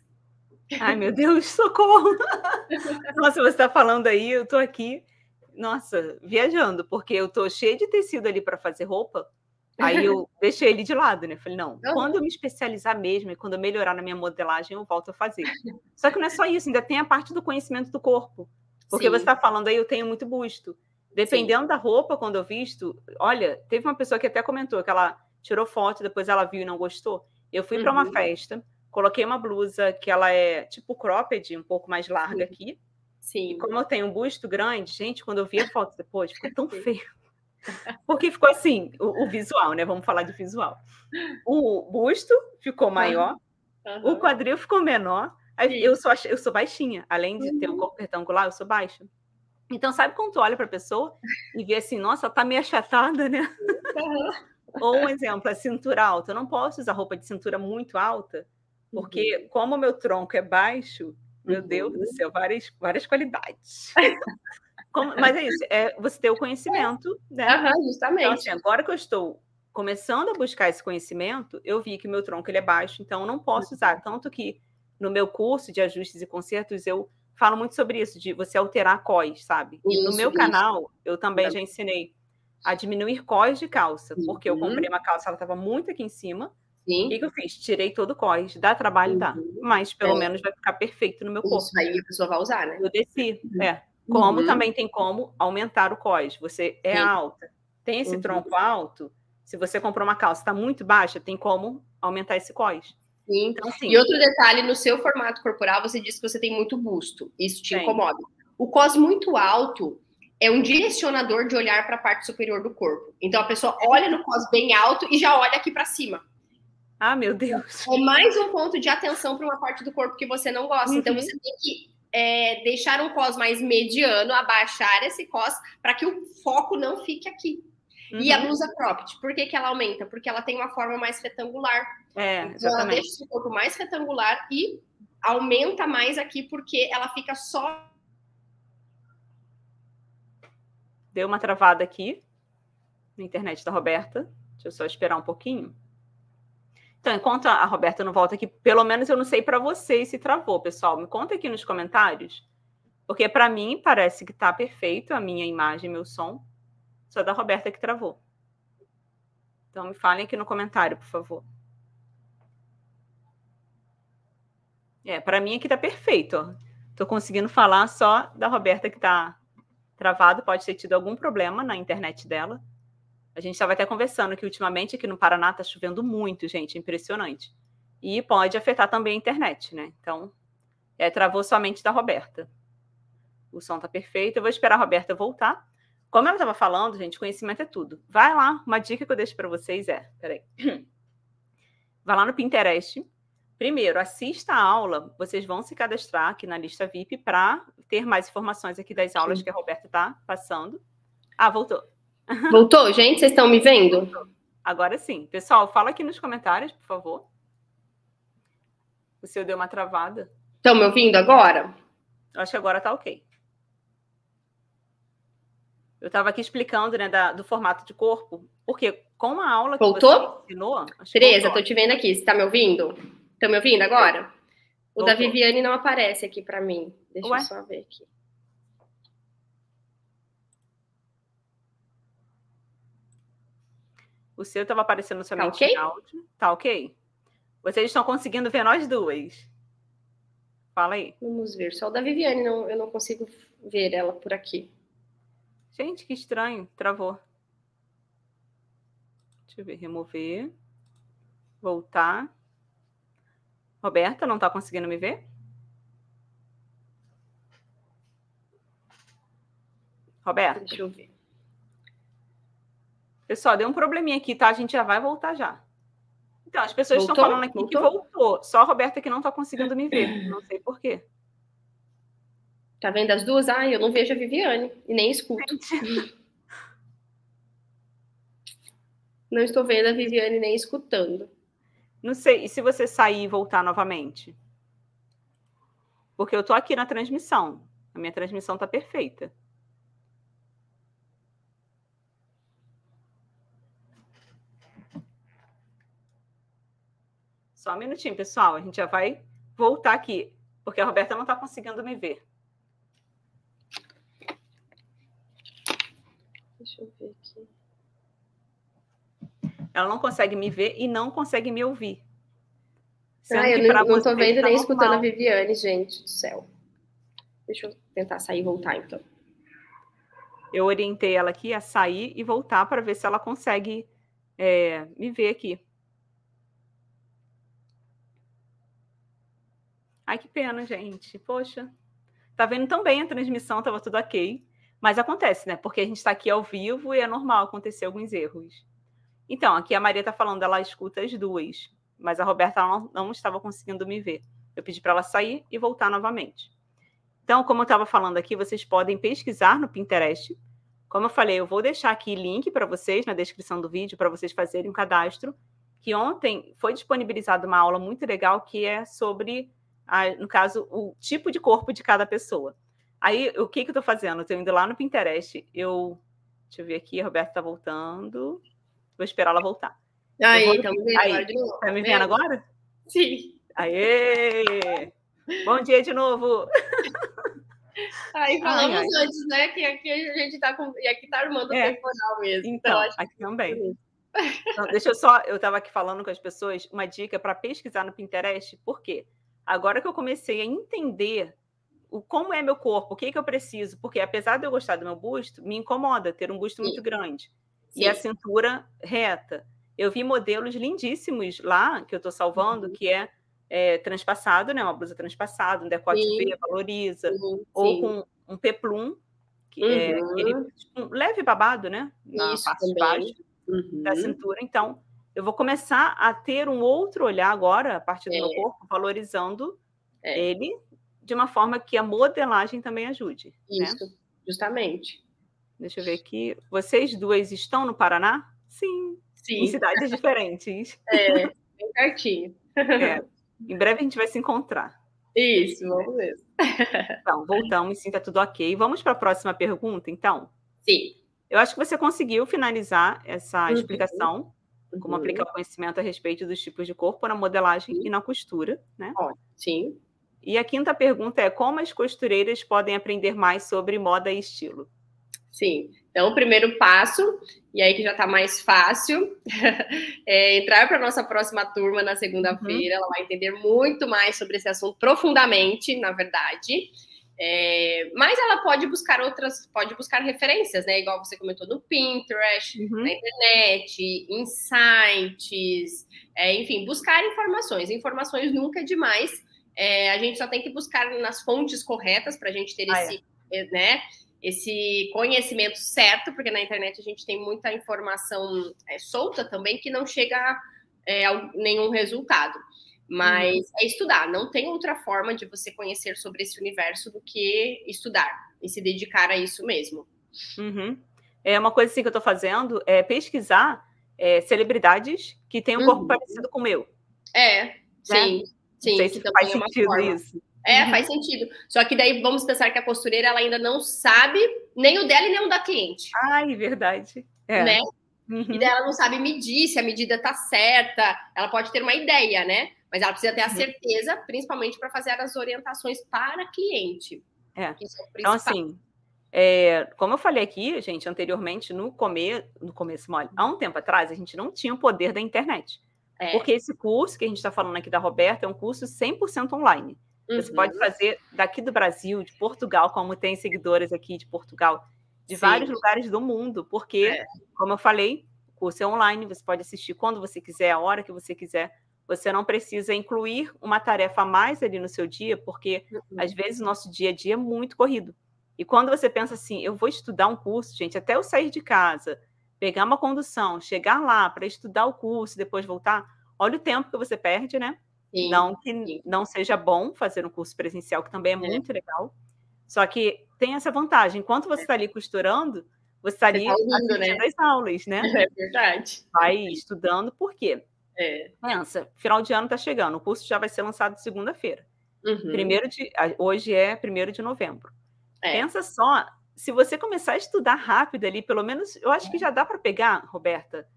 Ai, meu Deus, socorro! Nossa, você está falando aí, eu tô aqui, nossa, viajando, porque eu tô cheia de tecido ali para fazer roupa. Aí eu deixei ele de lado, né? Falei, não, quando eu me especializar mesmo e quando eu melhorar na minha modelagem, eu volto a fazer. Só que não é só isso, ainda tem a parte do conhecimento do corpo. Porque Sim. você está falando aí, eu tenho muito busto. Dependendo da roupa, quando eu visto, olha, teve uma pessoa que até comentou que ela tirou foto, depois ela viu e não gostou. Eu fui para uma Uhum. festa, coloquei uma blusa que ela é tipo cropped, um pouco mais larga Sim. aqui. Sim. E como eu tenho um busto grande, gente, quando eu vi a foto depois, ficou tão Sim. feio. Porque ficou assim, o, o visual, né? Vamos falar de visual. O busto ficou maior, Aham. o quadril ficou menor. Aí eu sou, eu sou baixinha, além de ter um Uhum. corpo retangular, eu sou baixa. Então, sabe quando tu olha para a pessoa e vê assim, nossa, tá meio achatada, né? Aham. Ou um exemplo, a cintura alta. Eu não posso usar roupa de cintura muito alta, porque como o meu tronco é baixo, meu Uhum. Deus do céu, várias, várias qualidades. Como- mas é isso, é você ter o conhecimento, né? Aham, Então, justamente. assim, agora que eu estou começando a buscar esse conhecimento, eu vi que o meu tronco ele é baixo, então eu não posso usar. Tanto que no meu curso de ajustes e consertos eu falo muito sobre isso, de você alterar cós, sabe? E no meu isso. canal eu também Tá. já ensinei a diminuir cós de calça, porque eu Uhum. comprei uma calça, ela estava muito aqui em cima. O Sim. que, que eu fiz? Tirei todo o cós. Dá trabalho, dá. Uhum. Mas pelo É. menos vai ficar perfeito no meu corpo. Isso aí a pessoa vai usar, né? Eu desci. É. Como Uhum. também tem como aumentar o cós. Você é Sim. alta, tem esse Uhum. tronco alto. Se você comprou uma calça está muito baixa, tem como aumentar esse cós. Sim. Então, assim, E outro detalhe, no seu formato corporal, você disse que você tem muito busto. Isso te Tem. incomoda. O cos muito alto é um direcionador de olhar para a parte superior do corpo. Então a pessoa olha no cos bem alto e já olha aqui para cima. ah, meu Deus. É mais um ponto de atenção para uma parte do corpo que você não gosta. Então Uhum. você tem que é, deixar um cos mais mediano, abaixar esse cos para que o foco não fique aqui. E a Uhum. blusa cropped, por que, que ela aumenta? Porque ela tem uma forma mais retangular. É, Então, ela exatamente. deixa o corpo mais retangular e aumenta mais aqui porque ela fica só. Deu uma travada aqui na internet da Roberta. Deixa eu só esperar um pouquinho. Então, enquanto a Roberta não volta aqui, pelo menos eu não sei para vocês se travou, pessoal. Me conta aqui nos comentários, porque para mim parece que está perfeito a minha imagem, meu som. Só da Roberta que travou. Então, me falem aqui no comentário, por favor. É, para mim aqui tá perfeito, ó. Tô conseguindo falar só da Roberta que tá travado, pode ter tido algum problema na internet dela. A gente estava até conversando que ultimamente aqui no Paraná tá chovendo muito, gente, impressionante. E pode afetar também a internet, né? Então, é, travou somente da Roberta. O som tá perfeito. Eu vou esperar a Roberta voltar. Como ela estava falando, gente, conhecimento é tudo. Vai lá, uma dica que eu deixo para vocês é, peraí. Vai lá no Pinterest. Primeiro, assista a aula. Vocês vão se cadastrar aqui na lista VIP para ter mais informações aqui das aulas que a Roberta está passando. Ah, voltou. Voltou, gente? Vocês estão me vendo? Agora sim. Pessoal, fala aqui nos comentários, por favor. O seu deu uma travada. Estão me ouvindo agora? Acho que agora tá ok. Eu estava aqui explicando, né, da- do formato de corpo, porque com a aula que Voltou? você ensinou... Tereza, tô te vendo aqui. Você tá me ouvindo? Estão me ouvindo agora? O da Voltou. Viviane não aparece aqui para mim. Deixa Ué? eu só ver aqui. O seu estava aparecendo somente ok? em áudio. Tá ok? Vocês estão conseguindo ver nós duas. Fala aí. Vamos ver. Só o da Viviane, não, eu não consigo ver ela por aqui. Gente, que estranho. Travou. Deixa eu ver. Remover. Voltar. Roberta, não está conseguindo me ver? Roberto? Deixa eu ver. Pessoal, deu um probleminha aqui, tá? A gente já vai voltar já. Então, as pessoas Voltou? estão falando aqui Voltou? que voltou. Só a Roberta que não está conseguindo me ver. Não sei por quê. Tá vendo as duas? Ah, eu não vejo a Viviane e nem escuto. Não estou vendo a Viviane nem escutando. Não sei. E se você sair e voltar novamente? Porque eu tô aqui na transmissão. A minha transmissão tá perfeita. Só um minutinho, pessoal. A gente já vai voltar aqui, porque a Roberta não está conseguindo me ver. Deixa eu ver aqui. Ela não consegue me ver e não consegue me ouvir. Sendo Ah, eu não, vocês vendo tá nem escutando a. Viviane, gente do céu. Deixa eu tentar sair e voltar, então. Eu orientei ela aqui a sair e voltar para ver se ela consegue é, me ver aqui. Ai, que pena, gente. Poxa. Tá vendo tão bem a transmissão, tava tudo ok. Mas acontece, né? Porque a gente está aqui ao vivo e é normal acontecer alguns erros. Então, aqui a Maria tá falando, ela escuta as duas. Mas a Roberta não, não estava conseguindo me ver. Eu pedi para ela sair e voltar novamente. Então, como eu estava falando aqui, vocês podem pesquisar no Pinterest. Como eu falei, eu vou deixar aqui link para vocês na descrição do vídeo para vocês fazerem um cadastro. Que ontem foi disponibilizada uma aula muito legal que é sobre, a- no caso, o tipo de corpo de cada pessoa. Aí, o que, que eu estou fazendo? Eu estou indo lá no Pinterest. Eu. Deixa eu ver aqui, a Roberta está voltando. Vou esperar ela voltar. Aí, vou- vendo aí. Tá me vendo agora? Sim. Aê! Bom dia de novo! Aí falamos Ai, ai. antes, né? Que aqui a gente tá com. E aqui tá armando É. temporal mesmo. Então, acho aqui também. Então, deixa eu só, eu estava aqui falando com as pessoas, uma dica para pesquisar no Pinterest, por quê? Agora que eu comecei a entender o como é meu corpo, o que, que eu preciso, porque apesar de eu gostar do meu busto, me incomoda ter um busto Sim. muito grande e Sim. a cintura reta. Eu vi modelos lindíssimos lá, que eu estou salvando, Uhum. que é, é transpassado, né? Uma blusa transpassada, um decote Sim. V, valoriza, Sim, ou com um peplum, que é Uhum. aquele um leve babado, né? Na Isso parte de também. baixo Uhum. da cintura. Então, eu vou começar a ter um outro olhar agora, a partir do meu É. corpo, valorizando É. ele de uma forma que a modelagem também ajude. né? Isso, justamente. Deixa eu ver aqui. Vocês duas estão no Paraná? Sim, em Sim, cidades diferentes. é, bem pertinho. É. Em breve a gente vai se encontrar. Isso, vamos ver. Então, voltamos, sim, tá tudo ok. Vamos para a próxima pergunta, então? Sim. Eu acho que você conseguiu finalizar essa Uhum. explicação, como Uhum. aplicar o conhecimento a respeito dos tipos de corpo na modelagem e na costura, né? Sim. E a quinta pergunta é como as costureiras podem aprender mais sobre moda e estilo? Sim. Então, o primeiro passo, e aí que já está mais fácil, é entrar para a nossa próxima turma na segunda-feira. Ela vai entender muito mais sobre esse assunto profundamente, na verdade. É, mas ela pode buscar outras, pode buscar referências, né? Igual você comentou no Pinterest, Uhum. na internet, insights, é, enfim, buscar informações. Informações nunca é demais. É, a gente só tem que buscar nas fontes corretas para a gente ter Ah, é. esse, eh, né, esse conhecimento certo, porque na internet a gente tem muita informação é, solta também que não chega é, a nenhum resultado. Mas Uhum. é estudar, não tem outra forma de você conhecer sobre esse universo do que estudar e se dedicar a isso mesmo. Uhum. É uma coisa assim que eu estou fazendo é pesquisar é, celebridades que têm um corpo Uhum. parecido com o meu. É, sim, sim. Não sei se faz é sentido forma. isso. É, Uhum. faz sentido. Só que daí vamos pensar que a costureira ela ainda não sabe nem o dela e nem o da cliente, Ai, verdade. É. né? Uhum. E daí ela não sabe medir se a medida tá certa. Ela pode ter uma ideia, né? Mas ela precisa ter a Uhum. certeza, principalmente para fazer as orientações para cliente. É. É Então, assim, é, como eu falei aqui, gente, anteriormente, no, come... no começo, mole, há um tempo atrás, a gente não tinha o poder da internet. É. Porque esse curso que a gente está falando aqui da Roberta é um curso 100% online. Você Uhum. pode fazer daqui do Brasil, de Portugal, como tem seguidoras aqui de Portugal, de Sim. vários lugares do mundo, porque, É. como eu falei, o curso é online, você pode assistir quando você quiser, a hora que você quiser. Você não precisa incluir uma tarefa a mais ali no seu dia, porque Uhum. às vezes o nosso dia a dia é muito corrido. E quando você pensa assim, eu vou estudar um curso, gente, até eu sair de casa, pegar uma condução, chegar lá para estudar o curso, depois voltar, olha o tempo que você perde, né? Sim, não que sim. não seja bom fazer um curso presencial, que também é, é. muito legal. Só que tem essa vantagem. Enquanto você está é. ali costurando, você está ali tá né? as aulas, né? É verdade. Vai estudando, por quê? É. Pensa, final de ano está chegando, o curso já vai ser lançado segunda-feira. Uhum. Primeiro de, hoje é primeiro de novembro. É. Pensa só, se você começar a estudar rápido ali, pelo menos, eu acho que já dá para pegar, Roberta.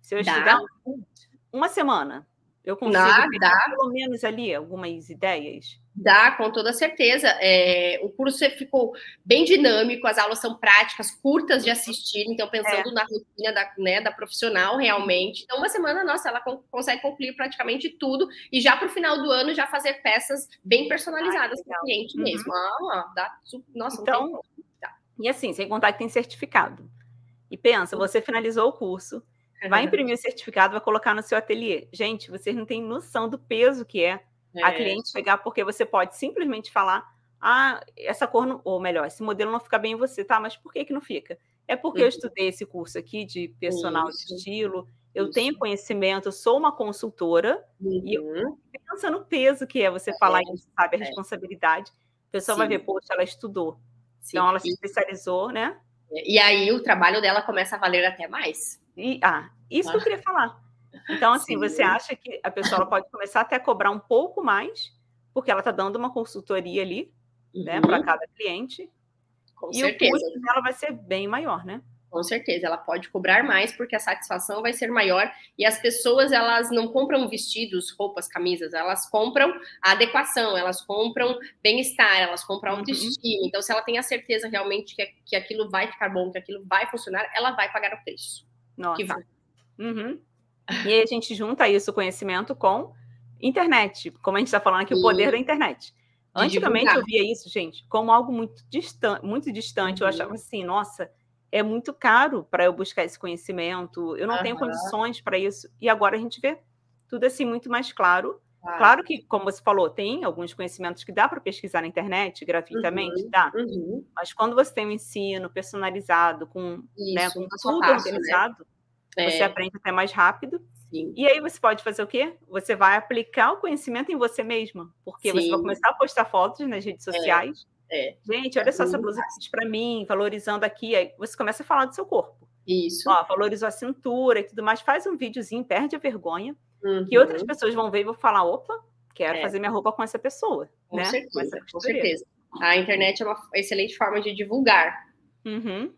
Se eu dá. estudar uma semana, eu consigo dá, dá. pelo menos ali algumas ideias. Dá, com toda certeza. É, o curso ficou bem dinâmico, as aulas são práticas, curtas de assistir, então pensando é. na rotina da, né, da profissional realmente. Então, uma semana, nossa, ela consegue concluir praticamente tudo e já para o final do ano já fazer peças bem personalizadas para o cliente uhum. mesmo. Ah, dá, nossa, então, e assim, sem contar que tem certificado. E pensa, você finalizou o curso, vai imprimir o certificado, vai colocar no seu ateliê. Gente, vocês não têm noção do peso que é, é. a cliente chegar, porque você pode simplesmente falar: ah, essa cor, não, ou melhor, esse modelo não fica bem em você, tá? Mas por que, que não fica? É porque uhum. eu estudei esse curso aqui de personal Isso. de estilo, eu Isso. tenho conhecimento, eu sou uma consultora, uhum. e eu uhum. pensa no peso que é você é. falar isso, sabe? A é. responsabilidade. A pessoa Sim. vai ver, poxa, ela estudou. Sim. Então ela se especializou, né? E aí o trabalho dela começa a valer até mais. E, ah, isso ah. que eu ah. queria falar. Então, assim, Sim. você acha que a pessoa pode começar até a cobrar um pouco mais, porque ela está dando uma consultoria ali, né, uhum. né, para cada cliente. Com e certeza. o custo dela vai ser bem maior, né? Com certeza, ela pode cobrar mais porque a satisfação vai ser maior e as pessoas elas não compram vestidos, roupas, camisas, elas compram a adequação, elas compram bem-estar, elas compram uhum. autoestima. Uhum. Então, se ela tem a certeza realmente que, que aquilo vai ficar bom, que aquilo vai funcionar, ela vai pagar o preço. Nossa. Que vai. Uhum. E aí a gente junta isso, conhecimento, com internet, como a gente está falando aqui, o poder da internet. Antigamente eu via isso, gente, como algo muito distante, muito distante. Uhum. Eu achava assim, nossa é muito caro para eu buscar esse conhecimento, eu não uhum. tenho condições para isso. E agora a gente vê tudo assim muito mais claro. Ah. Claro que, como você falou, tem alguns conhecimentos que dá para pesquisar na internet gratuitamente, uhum. dá. Uhum. Mas quando você tem um ensino personalizado, com, né, com tudo fácil, né? organizado, né? você é. aprende até mais rápido. Sim. E aí você pode fazer o quê? Você vai aplicar o conhecimento em você mesma, porque Sim. você vai começar a postar fotos nas redes é. sociais. É é. Gente, olha só essa blusa que fiz para mim, valorizando aqui. Aí você começa a falar do seu corpo. Isso. Ó, valorizou a cintura e tudo mais. Faz um videozinho, perde a vergonha, uhum. que outras pessoas vão ver e vão falar: opa, quero é. fazer minha roupa com essa pessoa. Com né? certeza, com, com certeza. A internet é uma excelente forma de divulgar. Uhum.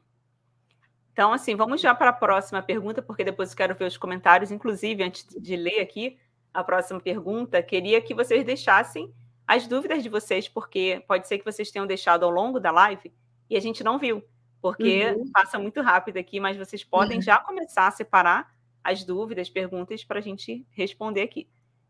Então, assim, vamos já para a próxima pergunta, porque depois eu quero ver os comentários. Inclusive, antes de ler aqui a próxima pergunta, queria que vocês deixassem as dúvidas de vocês, porque pode ser que vocês tenham deixado ao longo da live e a gente não viu, porque uhum. passa muito rápido aqui, mas vocês podem uhum. já começar a separar as dúvidas, perguntas para a gente responder aqui.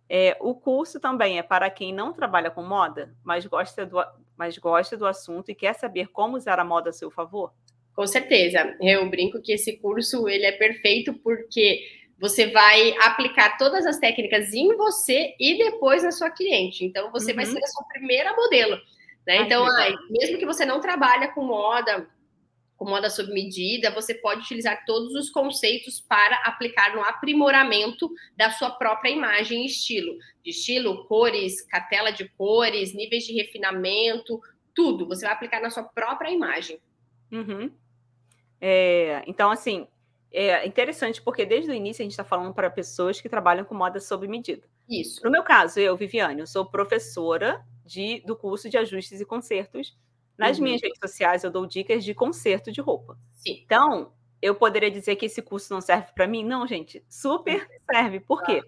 É, o curso também é para quem não trabalha com moda, mas gosta, do, mas gosta do assunto e quer saber como usar a moda a seu favor? Com certeza. Eu brinco que esse curso ele é perfeito porque você vai aplicar todas as técnicas em você e depois na sua cliente. Então, você uhum. vai ser a sua primeira modelo. Né? Então, ai, mesmo que você não trabalha com moda, com moda sob medida, você pode utilizar todos os conceitos para aplicar no aprimoramento da sua própria imagem e estilo. De estilo, cores, cartela de cores, níveis de refinamento, tudo. Você vai aplicar na sua própria imagem. Uhum. É, então, assim, é interessante porque desde o início a gente está falando para pessoas que trabalham com moda sob medida. Isso. No meu caso, eu, Viviane, eu sou professora de, do curso de ajustes e consertos. Nas uhum. minhas redes sociais, eu dou dicas de conserto de roupa. Sim. Então, eu poderia dizer que esse curso não serve para mim? Não, gente, super uhum. serve. Por quê?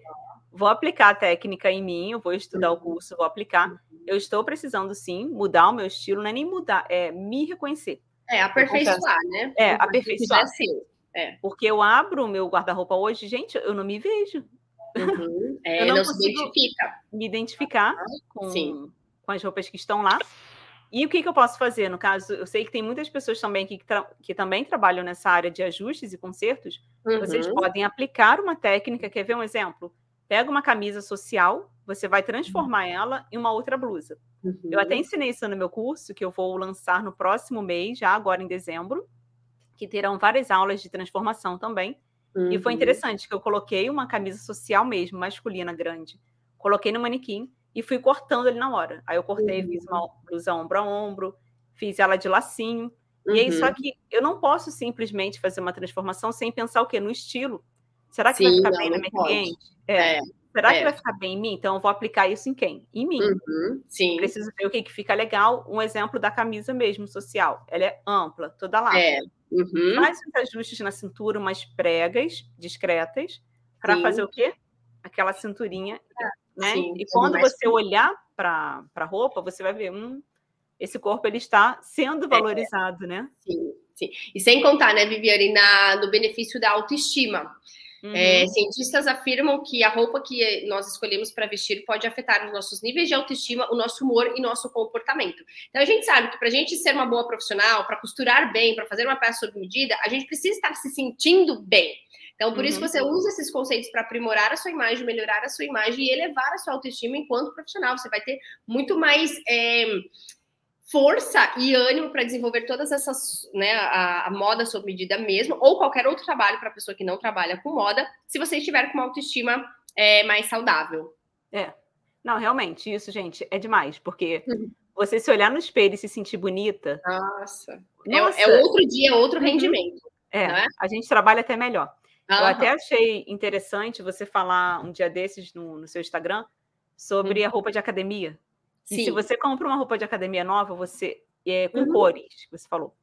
Vou aplicar a técnica em mim, eu vou estudar o curso, vou aplicar. Uhum. Eu estou precisando, sim, mudar o meu estilo, não é nem mudar, é me reconhecer. É, aperfeiçoar, né? É, aperfeiçoar. É é. Porque eu abro o meu guarda-roupa hoje, gente, eu não me vejo. Uhum. É, eu não, não se identifica. Me identificar com, com as roupas que estão lá. E o que, que eu posso fazer? No caso, eu sei que tem muitas pessoas também que, que também trabalham nessa área de ajustes e consertos. Uhum. Vocês podem aplicar uma técnica. Quer ver um exemplo? Pega uma camisa social, você vai transformar uhum. ela em uma outra blusa. Uhum. Eu até ensinei isso no meu curso, que eu vou lançar no próximo mês, já agora em dezembro, que terão várias aulas de transformação também. Uhum. E foi uhum. interessante que eu coloquei uma camisa social mesmo, masculina grande. Coloquei no manequim e fui cortando ele na hora. Aí eu cortei, uhum. fiz uma blusa ombro a ombro, fiz ela de lacinho. Uhum. E aí, só uhum. que eu não posso simplesmente fazer uma transformação sem pensar o quê? No estilo. Será que Sim, vai ficar não, bem na minha pode. cliente? É. é. Será é. que vai ficar bem em mim? Então eu vou aplicar isso em quem? Em mim. Uhum, sim. Preciso ver o que, que fica legal. Um exemplo da camisa mesmo, social. Ela é ampla, toda lá. É. Uhum. Faz os ajustes na cintura, umas pregas discretas, para fazer o quê? Aquela cinturinha. É. Né? Sim, e quando você olhar para a roupa, você vai ver, hum, esse corpo ele está sendo é. valorizado, é. né? Sim, sim. E sem contar, né, Viviane, na, no benefício da autoestima. É, uhum. É, cientistas afirmam que a roupa que nós escolhemos para vestir pode afetar os nossos níveis de autoestima, o nosso humor e nosso comportamento. Então a gente sabe que para a gente ser uma boa profissional, para costurar bem, para fazer uma peça sob medida, a gente precisa estar se sentindo bem. Então, por uhum. isso você usa esses conceitos para aprimorar a sua imagem, melhorar a sua imagem e elevar a sua autoestima enquanto profissional. Você vai ter muito mais é, força e ânimo para desenvolver todas essas, né, a, a, moda sob medida mesmo, ou qualquer outro trabalho para a pessoa que não trabalha com moda, se você estiver com uma autoestima é, mais saudável. É. Não, realmente, isso, gente, é demais, porque uhum. você se olhar no espelho e se sentir bonita. Nossa. Nossa. É, é outro dia, outro uhum. rendimento. É, é, a gente trabalha até melhor. Uhum. Eu até achei interessante você falar um dia desses no, no seu Instagram sobre a roupa de academia. Sim. E se você compra uma roupa de academia nova, você é, com uhum. cores, você falou,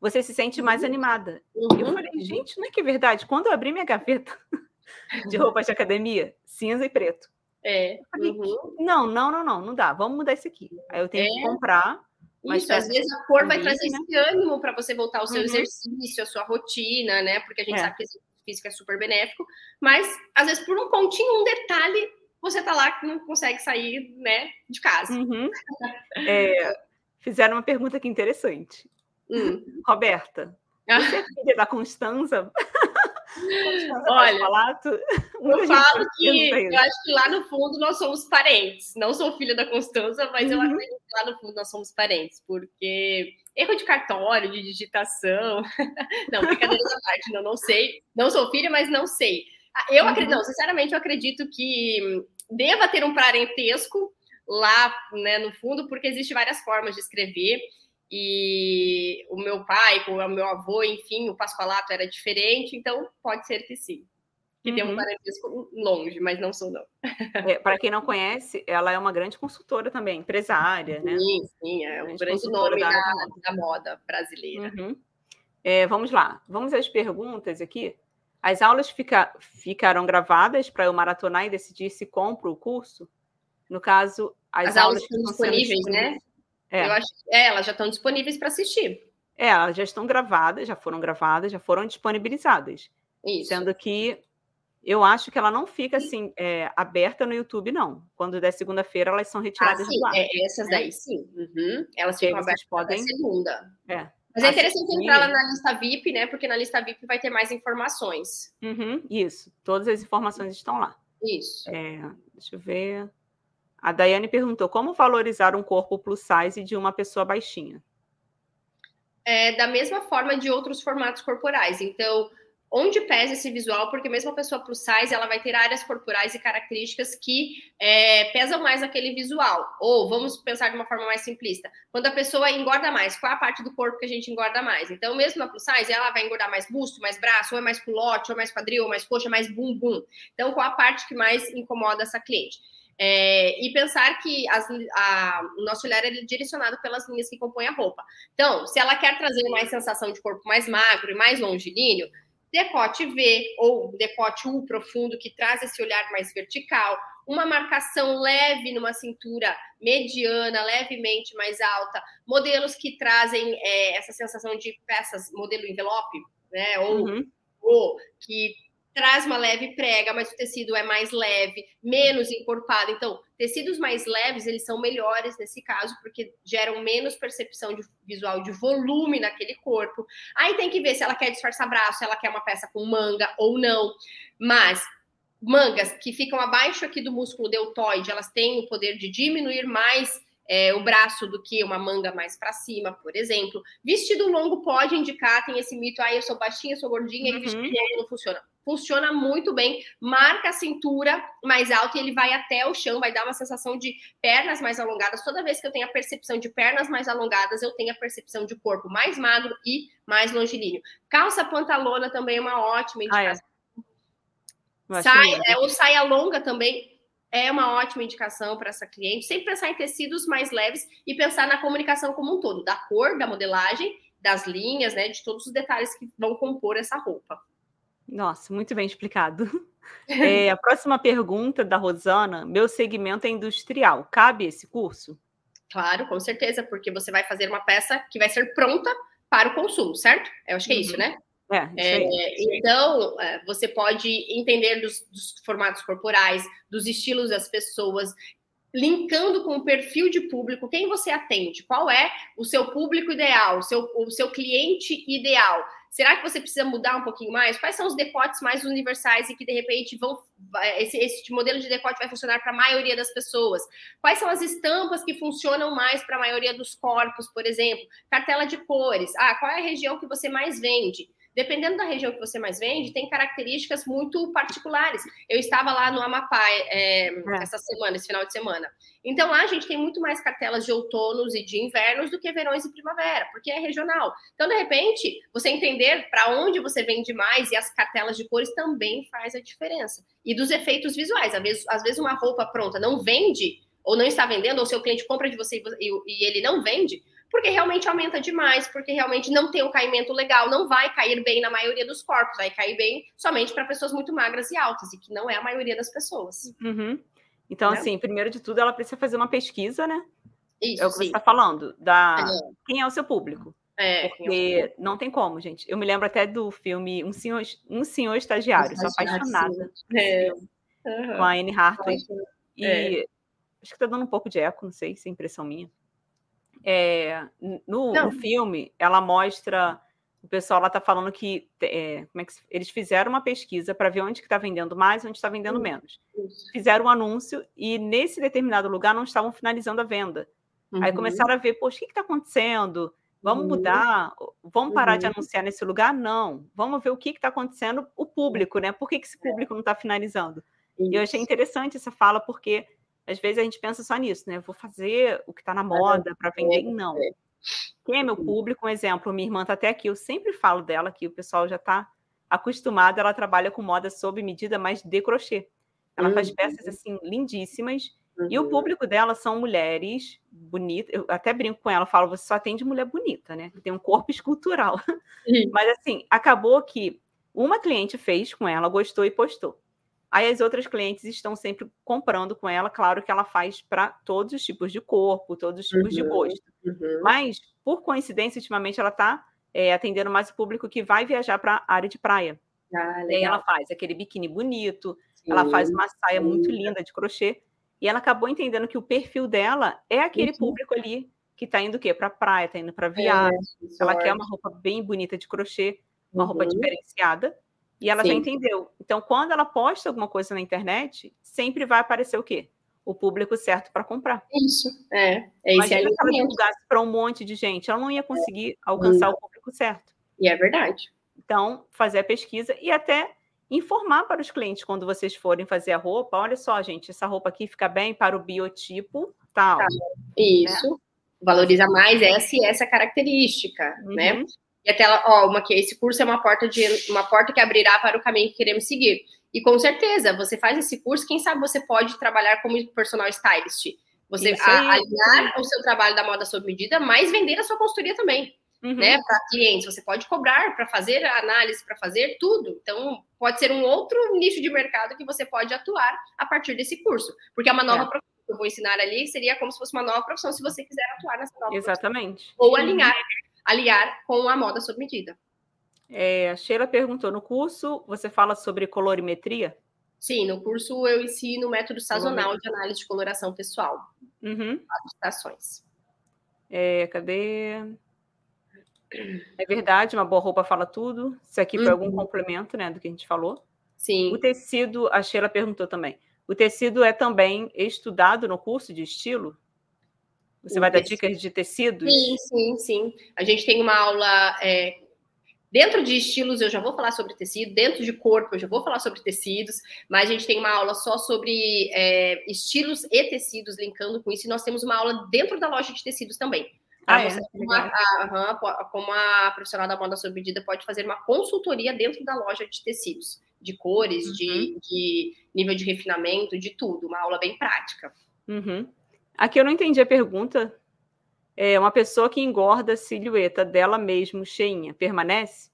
você se sente mais uhum. animada. Uhum. Eu falei, gente, não é que é verdade? Quando eu abri minha gaveta de roupas de academia, cinza e preto. É. Falei, uhum. não, não, não, não, não dá. Vamos mudar isso aqui. Aí eu tenho é. que comprar. Isso, às vezes a cor vai trazer né? esse ânimo para você voltar ao seu uhum. exercício, a sua rotina, né? Porque a gente é. sabe que físico é super benéfico, mas às vezes por um pontinho, um detalhe, você tá lá que não consegue sair, né, de casa. Uhum. É, fizeram uma pergunta aqui interessante. Hum. Roberta, você é filha da Constanza? Olha, eu falo que eu acho que lá no fundo nós somos parentes. Não sou filha da Constanza, mas uhum. eu acredito que lá no fundo nós somos parentes, porque erro de cartório, de digitação. não, brincadeira da parte, não, não sei. Não sou filha, mas não sei. Ah, eu acredito, uhum. não, sinceramente, eu acredito que deva ter um parentesco lá né, no fundo, porque existem várias formas de escrever. E o meu pai, com o meu avô, enfim, o Pascoalato era diferente, então pode ser que sim. Que uhum. tem um parentesco longe, mas não sou, não. É, Para quem não conhece, ela é uma grande consultora também, empresária, né? Sim, sim, é um grande nome da, da, moda. da moda brasileira. Uhum. É, vamos lá, vamos às perguntas aqui. As aulas fica, ficarão gravadas para eu maratonar e decidir se compro o curso? No caso, as, as aulas, aulas estão disponíveis, né? É. Eu acho, é, elas já estão disponíveis para assistir. É, elas já estão gravadas, já foram gravadas, já foram disponibilizadas. Isso. Sendo que eu acho que ela não fica assim é, aberta no YouTube, não. Quando der segunda-feira, elas são retiradas ah, sim. do ar. É, essas daí, sim. Uhum. Elas ficam abertas podem... segunda. É. Mas é interessante assim, entrar lá na lista VIP, né? Porque na lista VIP vai ter mais informações. Uhum, isso. Todas as informações estão lá. Isso. É, deixa eu ver. A Daiane perguntou: como valorizar um corpo plus size de uma pessoa baixinha? É, da mesma forma de outros formatos corporais. Então, onde pesa esse visual, porque mesmo a pessoa plus size, ela vai ter áreas corporais e características que é, pesam mais aquele visual. Ou, vamos pensar de uma forma mais simplista, quando a pessoa engorda mais, qual é a parte do corpo que a gente engorda mais? Então, mesmo na plus size, ela vai engordar mais busto, mais braço, ou é mais culote, ou é mais quadril, ou mais coxa, mais bumbum. Então, qual a parte que mais incomoda essa cliente? É, e pensar que as, a, o nosso olhar é direcionado pelas linhas que compõem a roupa. Então, se ela quer trazer mais sensação de corpo mais magro e mais longilíneo, decote V ou decote U profundo, que traz esse olhar mais vertical, uma marcação leve numa cintura mediana, levemente mais alta, modelos que trazem é, essa sensação de peças, modelo envelope, né, ou, uhum. ou que traz uma leve prega, mas o tecido é mais leve, menos encorpado. Então, tecidos mais leves, eles são melhores nesse caso, porque geram menos percepção de visual de volume naquele corpo. Aí tem que ver se ela quer disfarçar braço, se ela quer uma peça com manga ou não. Mas mangas que ficam abaixo aqui do músculo deltoide, elas têm o poder de diminuir mais é, o braço do que uma manga mais para cima, por exemplo. Vestido longo pode indicar, tem esse mito, ah, eu sou baixinha, sou gordinha, uhum. e vestido longo não funciona. Funciona muito bem, marca a cintura mais alta e ele vai até o chão, vai dar uma sensação de pernas mais alongadas. Toda vez que eu tenho a percepção de pernas mais alongadas, eu tenho a percepção de corpo mais magro e mais longilíneo. Calça pantalona também é uma ótima indicação. Ah, é. Sai, é, ou saia longa também é uma ótima indicação para essa cliente. Sempre pensar em tecidos mais leves e pensar na comunicação como um todo, da cor, da modelagem, das linhas, né, de todos os detalhes que vão compor essa roupa. Nossa, muito bem explicado. É, a próxima pergunta da Rosana: meu segmento é industrial, cabe esse curso? Claro, com certeza, porque você vai fazer uma peça que vai ser pronta para o consumo, certo? Eu acho que é isso, uhum. né? É, é, então, é, você pode entender dos, dos, formatos corporais, dos estilos das pessoas, linkando com o perfil de público, quem você atende, qual é o seu público ideal, o seu, o seu cliente ideal. Será que você precisa mudar um pouquinho mais? Quais são os decotes mais universais e que de repente vão esse, esse modelo de decote vai funcionar para a maioria das pessoas? Quais são as estampas que funcionam mais para a maioria dos corpos, por exemplo? Cartela de cores. Ah, qual é a região que você mais vende? Dependendo da região que você mais vende, tem características muito particulares. Eu estava lá no Amapá é, é. essa semana, esse final de semana. Então lá a gente tem muito mais cartelas de outonos e de invernos do que verões e primavera, porque é regional. Então, de repente, você entender para onde você vende mais e as cartelas de cores também faz a diferença. E dos efeitos visuais. Às vezes, às vezes uma roupa pronta não vende, ou não está vendendo, ou seu cliente compra de você e, e ele não vende, porque realmente aumenta demais, porque realmente não tem um caimento legal, não vai cair bem na maioria dos corpos, vai cair bem somente para pessoas muito magras e altas, e que não é a maioria das pessoas. Uhum. Então, né? assim, primeiro de tudo, ela precisa fazer uma pesquisa, né? Isso, é o que sim. você está falando, da é. quem é o seu público. É, porque é não tem como, gente. Eu me lembro até do filme Um Senhor, um senhor Estagiário, sou apaixonada é. uhum. com a Anne Hathaway. E é. acho que está dando um pouco de eco, não sei se é impressão minha. É, no, no, filme, ela mostra. O pessoal lá está falando que, é, como é que eles fizeram uma pesquisa para ver onde está vendendo mais e onde está vendendo menos. Isso. Fizeram um anúncio e nesse determinado lugar não estavam finalizando a venda. Uhum. Aí começaram a ver, poxa, o que está acontecendo? Vamos uhum. mudar? Vamos parar uhum. de anunciar nesse lugar? Não. Vamos ver o que está acontecendo, o público, né? Por que, que esse público não está finalizando? Isso. E eu achei interessante essa fala, porque às vezes a gente pensa só nisso, né? Vou fazer o que está na moda para vender. Não. Quem é meu público? Um exemplo, minha irmã está até aqui, eu sempre falo dela que o pessoal já está acostumado, ela trabalha com moda sob medida, mas de crochê. Ela uhum. faz peças assim lindíssimas. Uhum. E o uhum. público dela são mulheres bonitas. Eu até brinco com ela, falo, você só atende mulher bonita, né? Tem um corpo escultural. Uhum. Mas assim, acabou que uma cliente fez com ela, gostou e postou. Aí as outras clientes estão sempre comprando com ela, claro que ela faz para todos os tipos de corpo, todos os tipos uhum, de gosto. Uhum. Mas, por coincidência, ultimamente ela está é, atendendo mais o público que vai viajar para a área de praia. Ah, e aí ela faz aquele biquíni bonito, Sim. ela faz uma saia Sim. muito linda de crochê. E ela acabou entendendo que o perfil dela é aquele uhum. público ali que está indo o quê? Para praia, está indo para é, viagem. É, ela quer uma roupa bem bonita de crochê, uma roupa uhum. diferenciada. E ela Sim. já entendeu. Então, quando ela posta alguma coisa na internet, sempre vai aparecer o quê? O público certo para comprar. Isso, é. é Imagina se ela divulgasse para um monte de gente, ela não ia conseguir é. alcançar o público certo. E é verdade. Então, fazer a pesquisa e até informar para os clientes quando vocês forem fazer a roupa. Olha só, gente, essa roupa aqui fica bem para o biotipo tal. Tá. Isso. Né? Valoriza mais essa e essa característica, né? uhum. né? E até ela, ó, uma que esse curso é uma porta de uma porta que abrirá para o caminho que queremos seguir. E com certeza, você faz esse curso, quem sabe você pode trabalhar como personal stylist. Você alinhar o seu trabalho da moda sob medida, mas vender a sua consultoria também. Uhum. Né, para clientes, você pode cobrar para fazer análise, para fazer tudo. Então, pode ser um outro nicho de mercado que você pode atuar a partir desse curso, porque é uma nova é. profissão que eu vou ensinar ali, seria como se fosse uma nova profissão, se você quiser atuar nessa nova Exatamente. Profissão. Ou alinhar aliar com a moda sob medida. É, a Sheila perguntou: no curso você fala sobre colorimetria? Sim, no curso eu ensino o método sazonal de análise de coloração pessoal. Uhum. Estações. É, cadê? É verdade, uma boa roupa fala tudo. Isso aqui foi uhum. algum complemento, né, do que a gente falou. Sim. O tecido, a Sheila perguntou também. O tecido é também estudado no curso de estilo? Você vai dar dicas de tecidos? Sim, sim, sim. A gente tem uma aula é, Dentro de estilos, eu já vou falar sobre tecido, dentro de corpo, eu já vou falar sobre tecidos, mas a gente tem uma aula só sobre é, estilos e tecidos, linkando com isso, e nós temos uma aula dentro da loja de tecidos também. Ah, é? como, a, a, como, a, profissional da moda sob medida pode fazer uma consultoria dentro da loja de tecidos, de cores, uhum. de, de, nível de refinamento, de tudo, uma aula bem prática. Uhum. Aqui eu não entendi a pergunta. É uma pessoa que engorda a silhueta dela mesmo cheinha, permanece?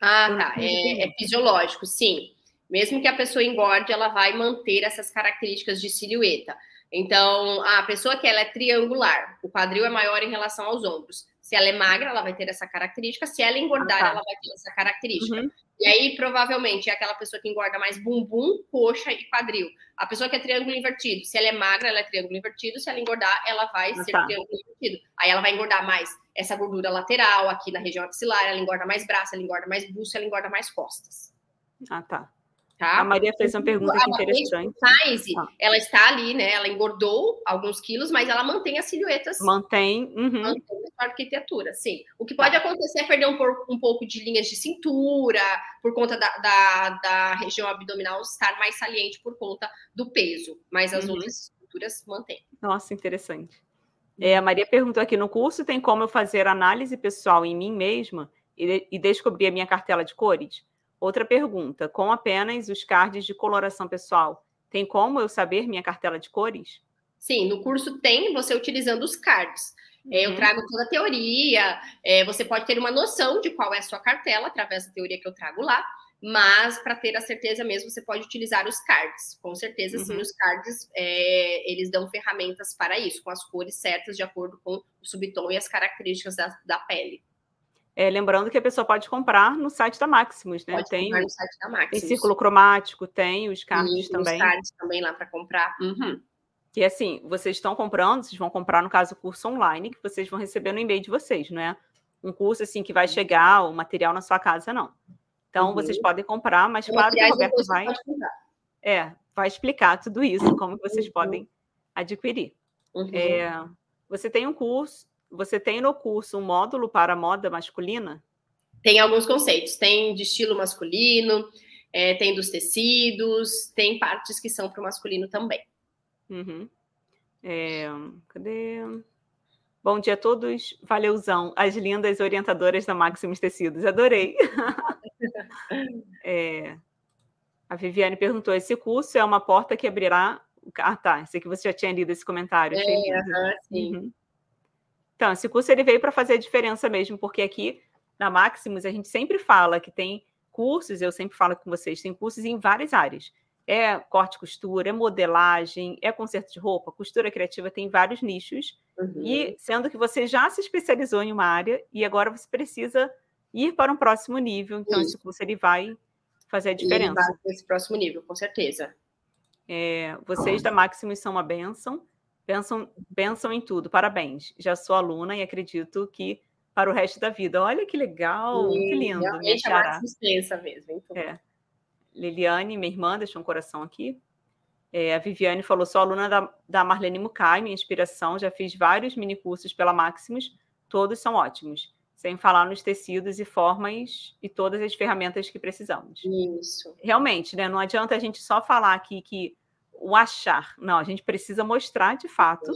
Ah, tá. É, é, fisiológico, sim. Mesmo que a pessoa engorde, ela vai manter essas características de silhueta. Então, a pessoa que ela é triangular, o quadril é maior em relação aos ombros. Se ela é magra, ela vai ter essa característica. Se ela engordar, ah, tá. ela vai ter essa característica. Uhum. E aí, provavelmente, é aquela pessoa que engorda mais bumbum, coxa e quadril. A pessoa que é triângulo invertido, se ela é magra, ela é triângulo invertido. Se ela engordar, ela vai ah, ser tá. triângulo invertido. Aí ela vai engordar mais essa gordura lateral, aqui na região axilar, ela engorda mais braço, ela engorda mais busto, ela engorda mais costas. Ah, tá. Tá? A Maria fez uma pergunta aqui interessante. Size, ah. ela está ali, né? Ela engordou alguns quilos, mas ela mantém as silhuetas. Mantém. Uhum. Mantém a arquitetura, sim. O que pode tá. acontecer é perder um, um, pouco de linhas de cintura, por conta da, da, da, região abdominal estar mais saliente por conta do peso, mas as uhum. outras estruturas mantêm. Nossa, interessante. É, a Maria perguntou aqui: no curso tem como eu fazer análise pessoal em mim mesma e, e descobrir a minha cartela de cores? Outra pergunta: com apenas os cards de coloração pessoal, tem como eu saber minha cartela de cores? Sim, no curso tem, você utilizando os cards. É, eu uhum. trago toda a teoria, é, você pode ter uma noção de qual é a sua cartela através da teoria que eu trago lá, mas para ter a certeza mesmo, você pode utilizar os cards. Com certeza, uhum. sim, os cards é, eles dão ferramentas para isso, com as cores certas de acordo com o subtom e as características da, da pele. É, lembrando que a pessoa pode comprar no site da Maximus, né? Pode tem, comprar no site da Maximus. Tem círculo cromático, tem os cards também. Os cards também lá para comprar. Uhum. E assim, vocês estão comprando, vocês vão comprar, no caso, o curso online, que vocês vão receber no e-mail de vocês, não é? Um curso assim que vai chegar o material na sua casa, não. Então, uhum. vocês podem comprar, mas claro que o Roberto vai. É, vai explicar tudo isso, como vocês uhum. podem adquirir. Uhum. É, você tem um curso, você tem no curso um módulo para moda masculina? Tem alguns conceitos. Tem de estilo masculino, é, tem dos tecidos, tem partes que são para o masculino também. Uhum. É, cadê? Bom dia a todos. Valeuzão. As lindas orientadoras da Maximus Tecidos. Adorei. é, a Viviane perguntou: esse curso é uma porta que abrirá. Ah, tá. Esse aqui você já tinha lido esse comentário. É, sim. Uhum. Então, esse curso ele veio para fazer a diferença mesmo, porque aqui na Maximus a gente sempre fala que tem cursos, eu sempre falo com vocês, tem cursos em várias áreas. É corte e costura, é modelagem, é conserto de roupa, costura criativa, tem vários nichos. Uhum. E sendo que você já se especializou em uma área e agora você precisa ir para um próximo nível, então Isso. esse curso ele vai fazer a diferença. Esse próximo nível, com certeza. É, vocês da Maximus são uma benção. Pensam, pensam em tudo. Parabéns. Já sou aluna e acredito que para o resto da vida. Olha que legal, Sim, que lindo. Realmente é uma assistência mesmo. Então. É. Liliane, minha irmã, deixou um coração aqui. É, a Viviane falou: sou aluna da, da Marlene Mukai, minha inspiração. Já fiz vários mini cursos pela Maximus, todos são ótimos. Sem falar nos tecidos e formas e todas as ferramentas que precisamos. Isso. Realmente, né? Não adianta a gente só falar aqui que o achar. Não, a gente precisa mostrar de fato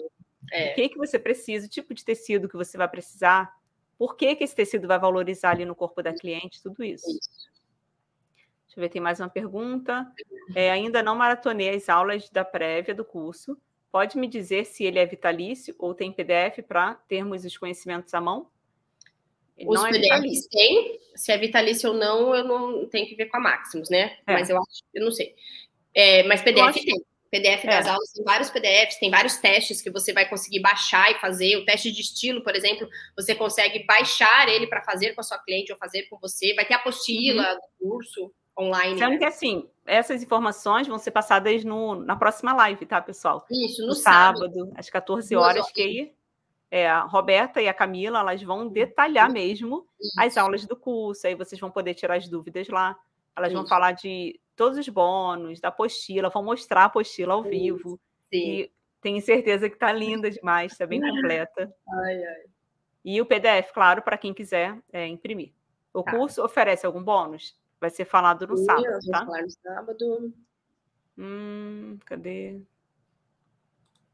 é. o que, que você precisa, o tipo de tecido que você vai precisar, por que, que esse tecido vai valorizar ali no corpo da cliente, tudo isso. Deixa eu ver, tem mais uma pergunta. É, ainda não maratonei as aulas da prévia do curso. Pode me dizer se ele é vitalício ou tem PDF para termos os conhecimentos à mão? Os não é PDFs tem. Se é vitalício ou não, eu não tenho que ver com a Maximus, né? É. Mas eu acho, eu não sei. É, mas PDF tem. PDF das é. aulas, tem vários PDFs, tem vários testes que você vai conseguir baixar e fazer. O teste de estilo, por exemplo, você consegue baixar ele para fazer com a sua cliente ou fazer com você. Vai ter apostila uhum. do curso online. Sendo né? que, assim, essas informações vão ser passadas no, na próxima live, tá, pessoal? Isso, no, no sábado, sábado, às 14 horas, que aí é, a Roberta e a Camila, elas vão detalhar mesmo Isso. as aulas do curso, aí vocês vão poder tirar as dúvidas lá. Elas Isso. vão falar de todos os bônus, da apostila, vão mostrar a apostila ao vivo. Sim. E Tenho certeza que está linda demais, está bem completa. Ai, ai. E o PDF, claro, para quem quiser é, imprimir. O tá. curso oferece algum bônus? Vai ser falado no Sim, sábado, tá? Falar no sábado. Hum, cadê?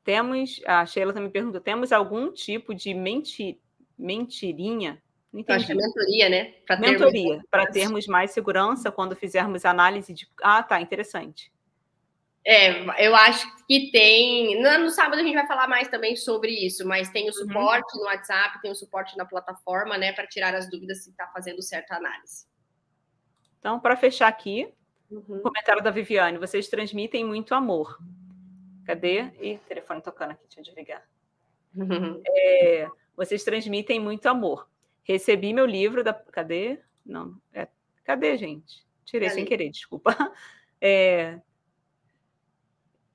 Temos, a Sheila também perguntou, temos algum tipo de menti, mentirinha? Entendi. acho que é mentoria, né? Pra mentoria, para termos mais segurança quando fizermos análise de. Ah, tá, interessante. É, eu acho que tem. No, no, sábado a gente vai falar mais também sobre isso, mas tem o uhum. suporte uhum. no WhatsApp, tem o suporte na plataforma, né, para tirar as dúvidas se está fazendo certa análise. Então, para fechar aqui, uhum. comentário da Viviane: vocês transmitem muito amor. Cadê? Ih, telefone tocando aqui, deixa eu desligar. Uhum. É, vocês transmitem muito amor. Recebi meu livro da. Cadê? Não. É... Cadê, gente? Tirei sem querer, desculpa. É...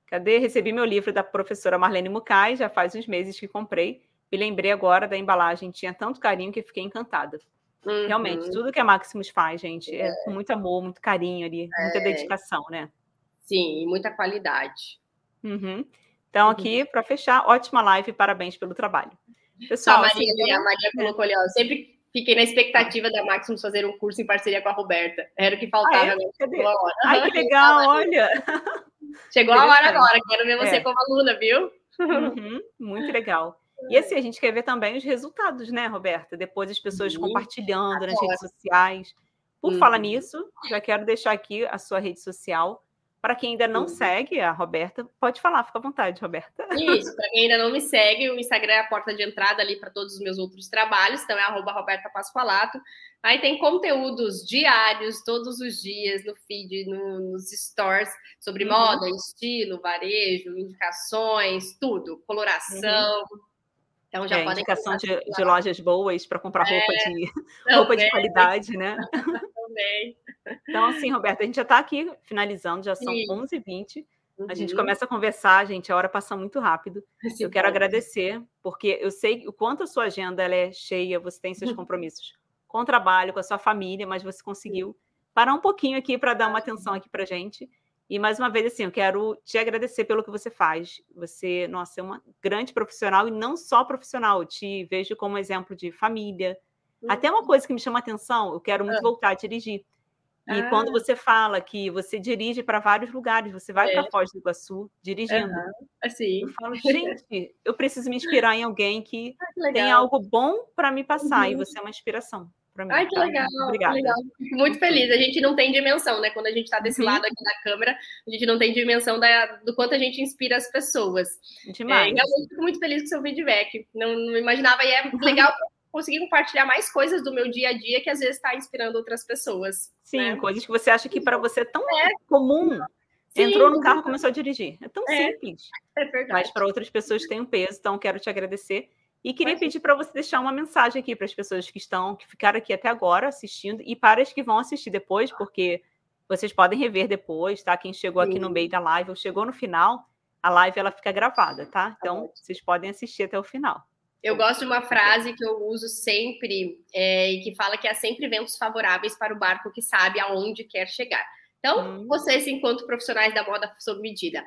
Cadê? Recebi meu livro da professora Marlene Mucay, já faz uns meses que comprei. Me lembrei agora da embalagem, tinha tanto carinho que fiquei encantada. Uhum. Realmente, tudo que a Maximus faz, gente, é, é com muito amor, muito carinho ali, muita é. dedicação, né? Sim, e muita qualidade. Uhum. Então, uhum. aqui, para fechar, ótima live, parabéns pelo trabalho. Pessoal, a Maria, assim, a Maria colocou ali, ó, sempre fiquei na expectativa da Maximus fazer um curso em parceria com a Roberta. Era o que faltava. Ah, é? Né? Ai, que legal, olha! Chegou a hora agora, quero ver você é. como aluna, viu? Uhum, muito legal. E assim, a gente quer ver também os resultados, né, Roberta? Depois as pessoas uhum. compartilhando nas redes sociais. Por uhum. falar nisso, já quero deixar aqui a sua rede social. Para quem ainda não uhum. segue a Roberta, pode falar, fica à vontade, Roberta. Isso, para quem ainda não me segue, o Instagram é a porta de entrada ali para todos os meus outros trabalhos, então é arroba Roberta Pascoalato. Aí tem conteúdos diários, todos os dias, no feed, no, nos stores, sobre uhum. moda, estilo, varejo, indicações, tudo, coloração. Uhum. Então já é, podem indicação de, de, lojas boas para comprar roupa, é, de, roupa de qualidade, né? Também. Então, assim, Roberta, a gente já está aqui finalizando, já são 11h20. Uhum. A gente uhum. começa a conversar, gente, a hora passa muito rápido. Sim, eu quero agradecer, porque eu sei o quanto a sua agenda ela é cheia, você tem seus compromissos com o trabalho, com a sua família, mas você conseguiu parar um pouquinho aqui para dar uma atenção aqui para gente. E mais uma vez, assim, eu quero te agradecer pelo que você faz. Você, nossa, é uma grande profissional e não só profissional. Eu te vejo como exemplo de família. Uhum. Até uma coisa que me chama atenção, eu quero muito voltar a dirigir. E ah. quando você fala que você dirige para vários lugares, você vai é. para Foz do Iguaçu dirigindo. Uhum. Assim. Eu falo, gente, eu preciso me inspirar em alguém que, ah, tem algo bom para me passar uhum. e você é uma inspiração para mim. Ai, que tá? legal, Obrigada. legal. Fico muito feliz. A gente não tem dimensão, né? Quando a gente está desse uhum. lado aqui da câmera, a gente não tem dimensão da, do quanto a gente inspira as pessoas. Demais. É, realmente fico muito feliz com o seu feedback. Não, não imaginava, e é legal conseguir compartilhar mais coisas do meu dia a dia que às vezes está inspirando outras pessoas. Sim, né? coisas que você acha que para você é tão é. comum. Sim, Entrou no carro e começou a dirigir. É tão é. simples. É verdade. Mas para outras pessoas tem um peso, então quero te agradecer. E queria pedir para você deixar uma mensagem aqui para as pessoas que estão, que ficaram aqui até agora assistindo, e para as que vão assistir depois, porque vocês podem rever depois, tá? Quem chegou aqui no meio da live ou chegou no final, a live ela fica gravada, tá? tá então, vocês podem assistir até o final. Eu gosto de uma frase que eu uso sempre é, e que fala que há sempre ventos favoráveis para o barco que sabe aonde quer chegar. Então, hum. vocês, enquanto profissionais da moda sob medida,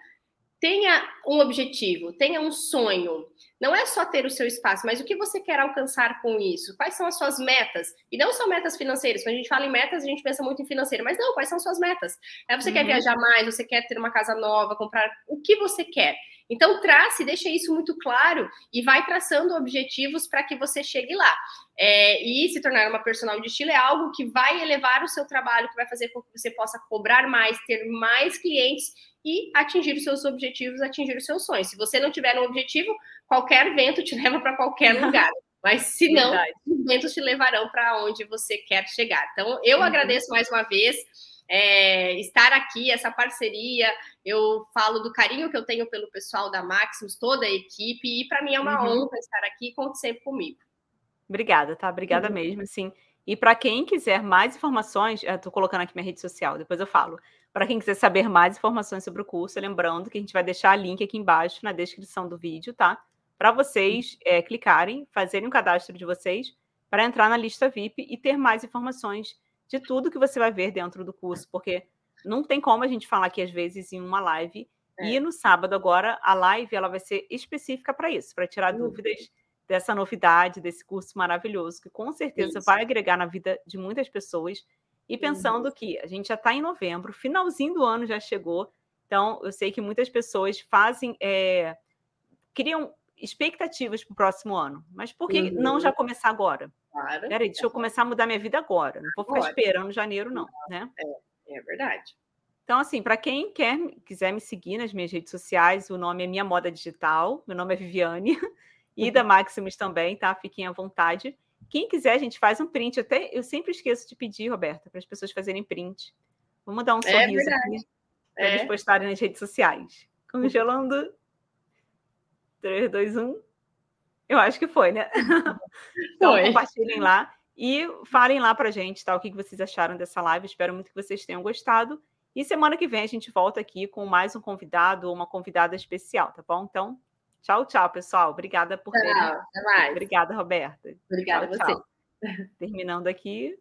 tenha um objetivo, tenha um sonho. Não é só ter o seu espaço, mas o que você quer alcançar com isso? Quais são as suas metas? E não só metas financeiras. Quando a gente fala em metas, a gente pensa muito em financeiro, mas não, quais são as suas metas? É você uhum. quer viajar mais, você quer ter uma casa nova, comprar o que você quer. Então, trace, deixa isso muito claro e vai traçando objetivos para que você chegue lá. É, e se tornar uma personal de estilo é algo que vai elevar o seu trabalho, que vai fazer com que você possa cobrar mais, ter mais clientes e atingir os seus objetivos, atingir os seus sonhos. Se você não tiver um objetivo, qualquer vento te leva para qualquer lugar. Mas se não, os ventos te levarão para onde você quer chegar. Então, eu uhum. agradeço mais uma vez é, estar aqui, essa parceria. Eu falo do carinho que eu tenho pelo pessoal da Maximus, toda a equipe, e para mim é uma uhum. honra estar aqui, conte sempre comigo. Obrigada, tá? Obrigada uhum. mesmo, assim. E para quem quiser mais informações, estou colocando aqui minha rede social, depois eu falo. Para quem quiser saber mais informações sobre o curso, lembrando que a gente vai deixar o link aqui embaixo na descrição do vídeo, tá? Para vocês é, clicarem, fazerem um cadastro de vocês para entrar na lista VIP e ter mais informações de tudo que você vai ver dentro do curso, porque não tem como a gente falar aqui, às vezes, em uma live, É. E no sábado agora a live ela vai ser específica para isso, para tirar uhum. dúvidas dessa novidade, desse curso maravilhoso, que com certeza isso. vai agregar na vida de muitas pessoas. E pensando uhum. que a gente já está em novembro, finalzinho do ano já chegou, então eu sei que muitas pessoas fazem, é, criam expectativas para o próximo ano. Mas por que uhum. não já uhum. começar agora? Claro. Peraí, deixa eu começar a mudar minha vida agora. Não vou ficar Pode. esperando janeiro, não, né? É, é verdade. Então, assim, para quem quer, quiser me seguir nas minhas redes sociais, o nome é Minha Moda Digital, meu nome é Viviane, e da Maximus também, tá? Fiquem à vontade. Quem quiser, a gente faz um print. Até eu sempre esqueço de pedir, Roberta, para as pessoas fazerem print. Vamos dar um é sorriso aqui para é. eles postarem nas redes sociais. Congelando. 3, 2, 1. Eu acho que foi, né? então, foi. compartilhem lá e falem lá pra gente, tá? O que vocês acharam dessa live. Espero muito que vocês tenham gostado. E semana que vem a gente volta aqui com mais um convidado ou uma convidada especial, tá bom? Então, tchau, tchau, pessoal. Obrigada por terem. Tchau, até mais. Obrigada, Roberta. Obrigada tchau, a você. Tchau. Terminando aqui.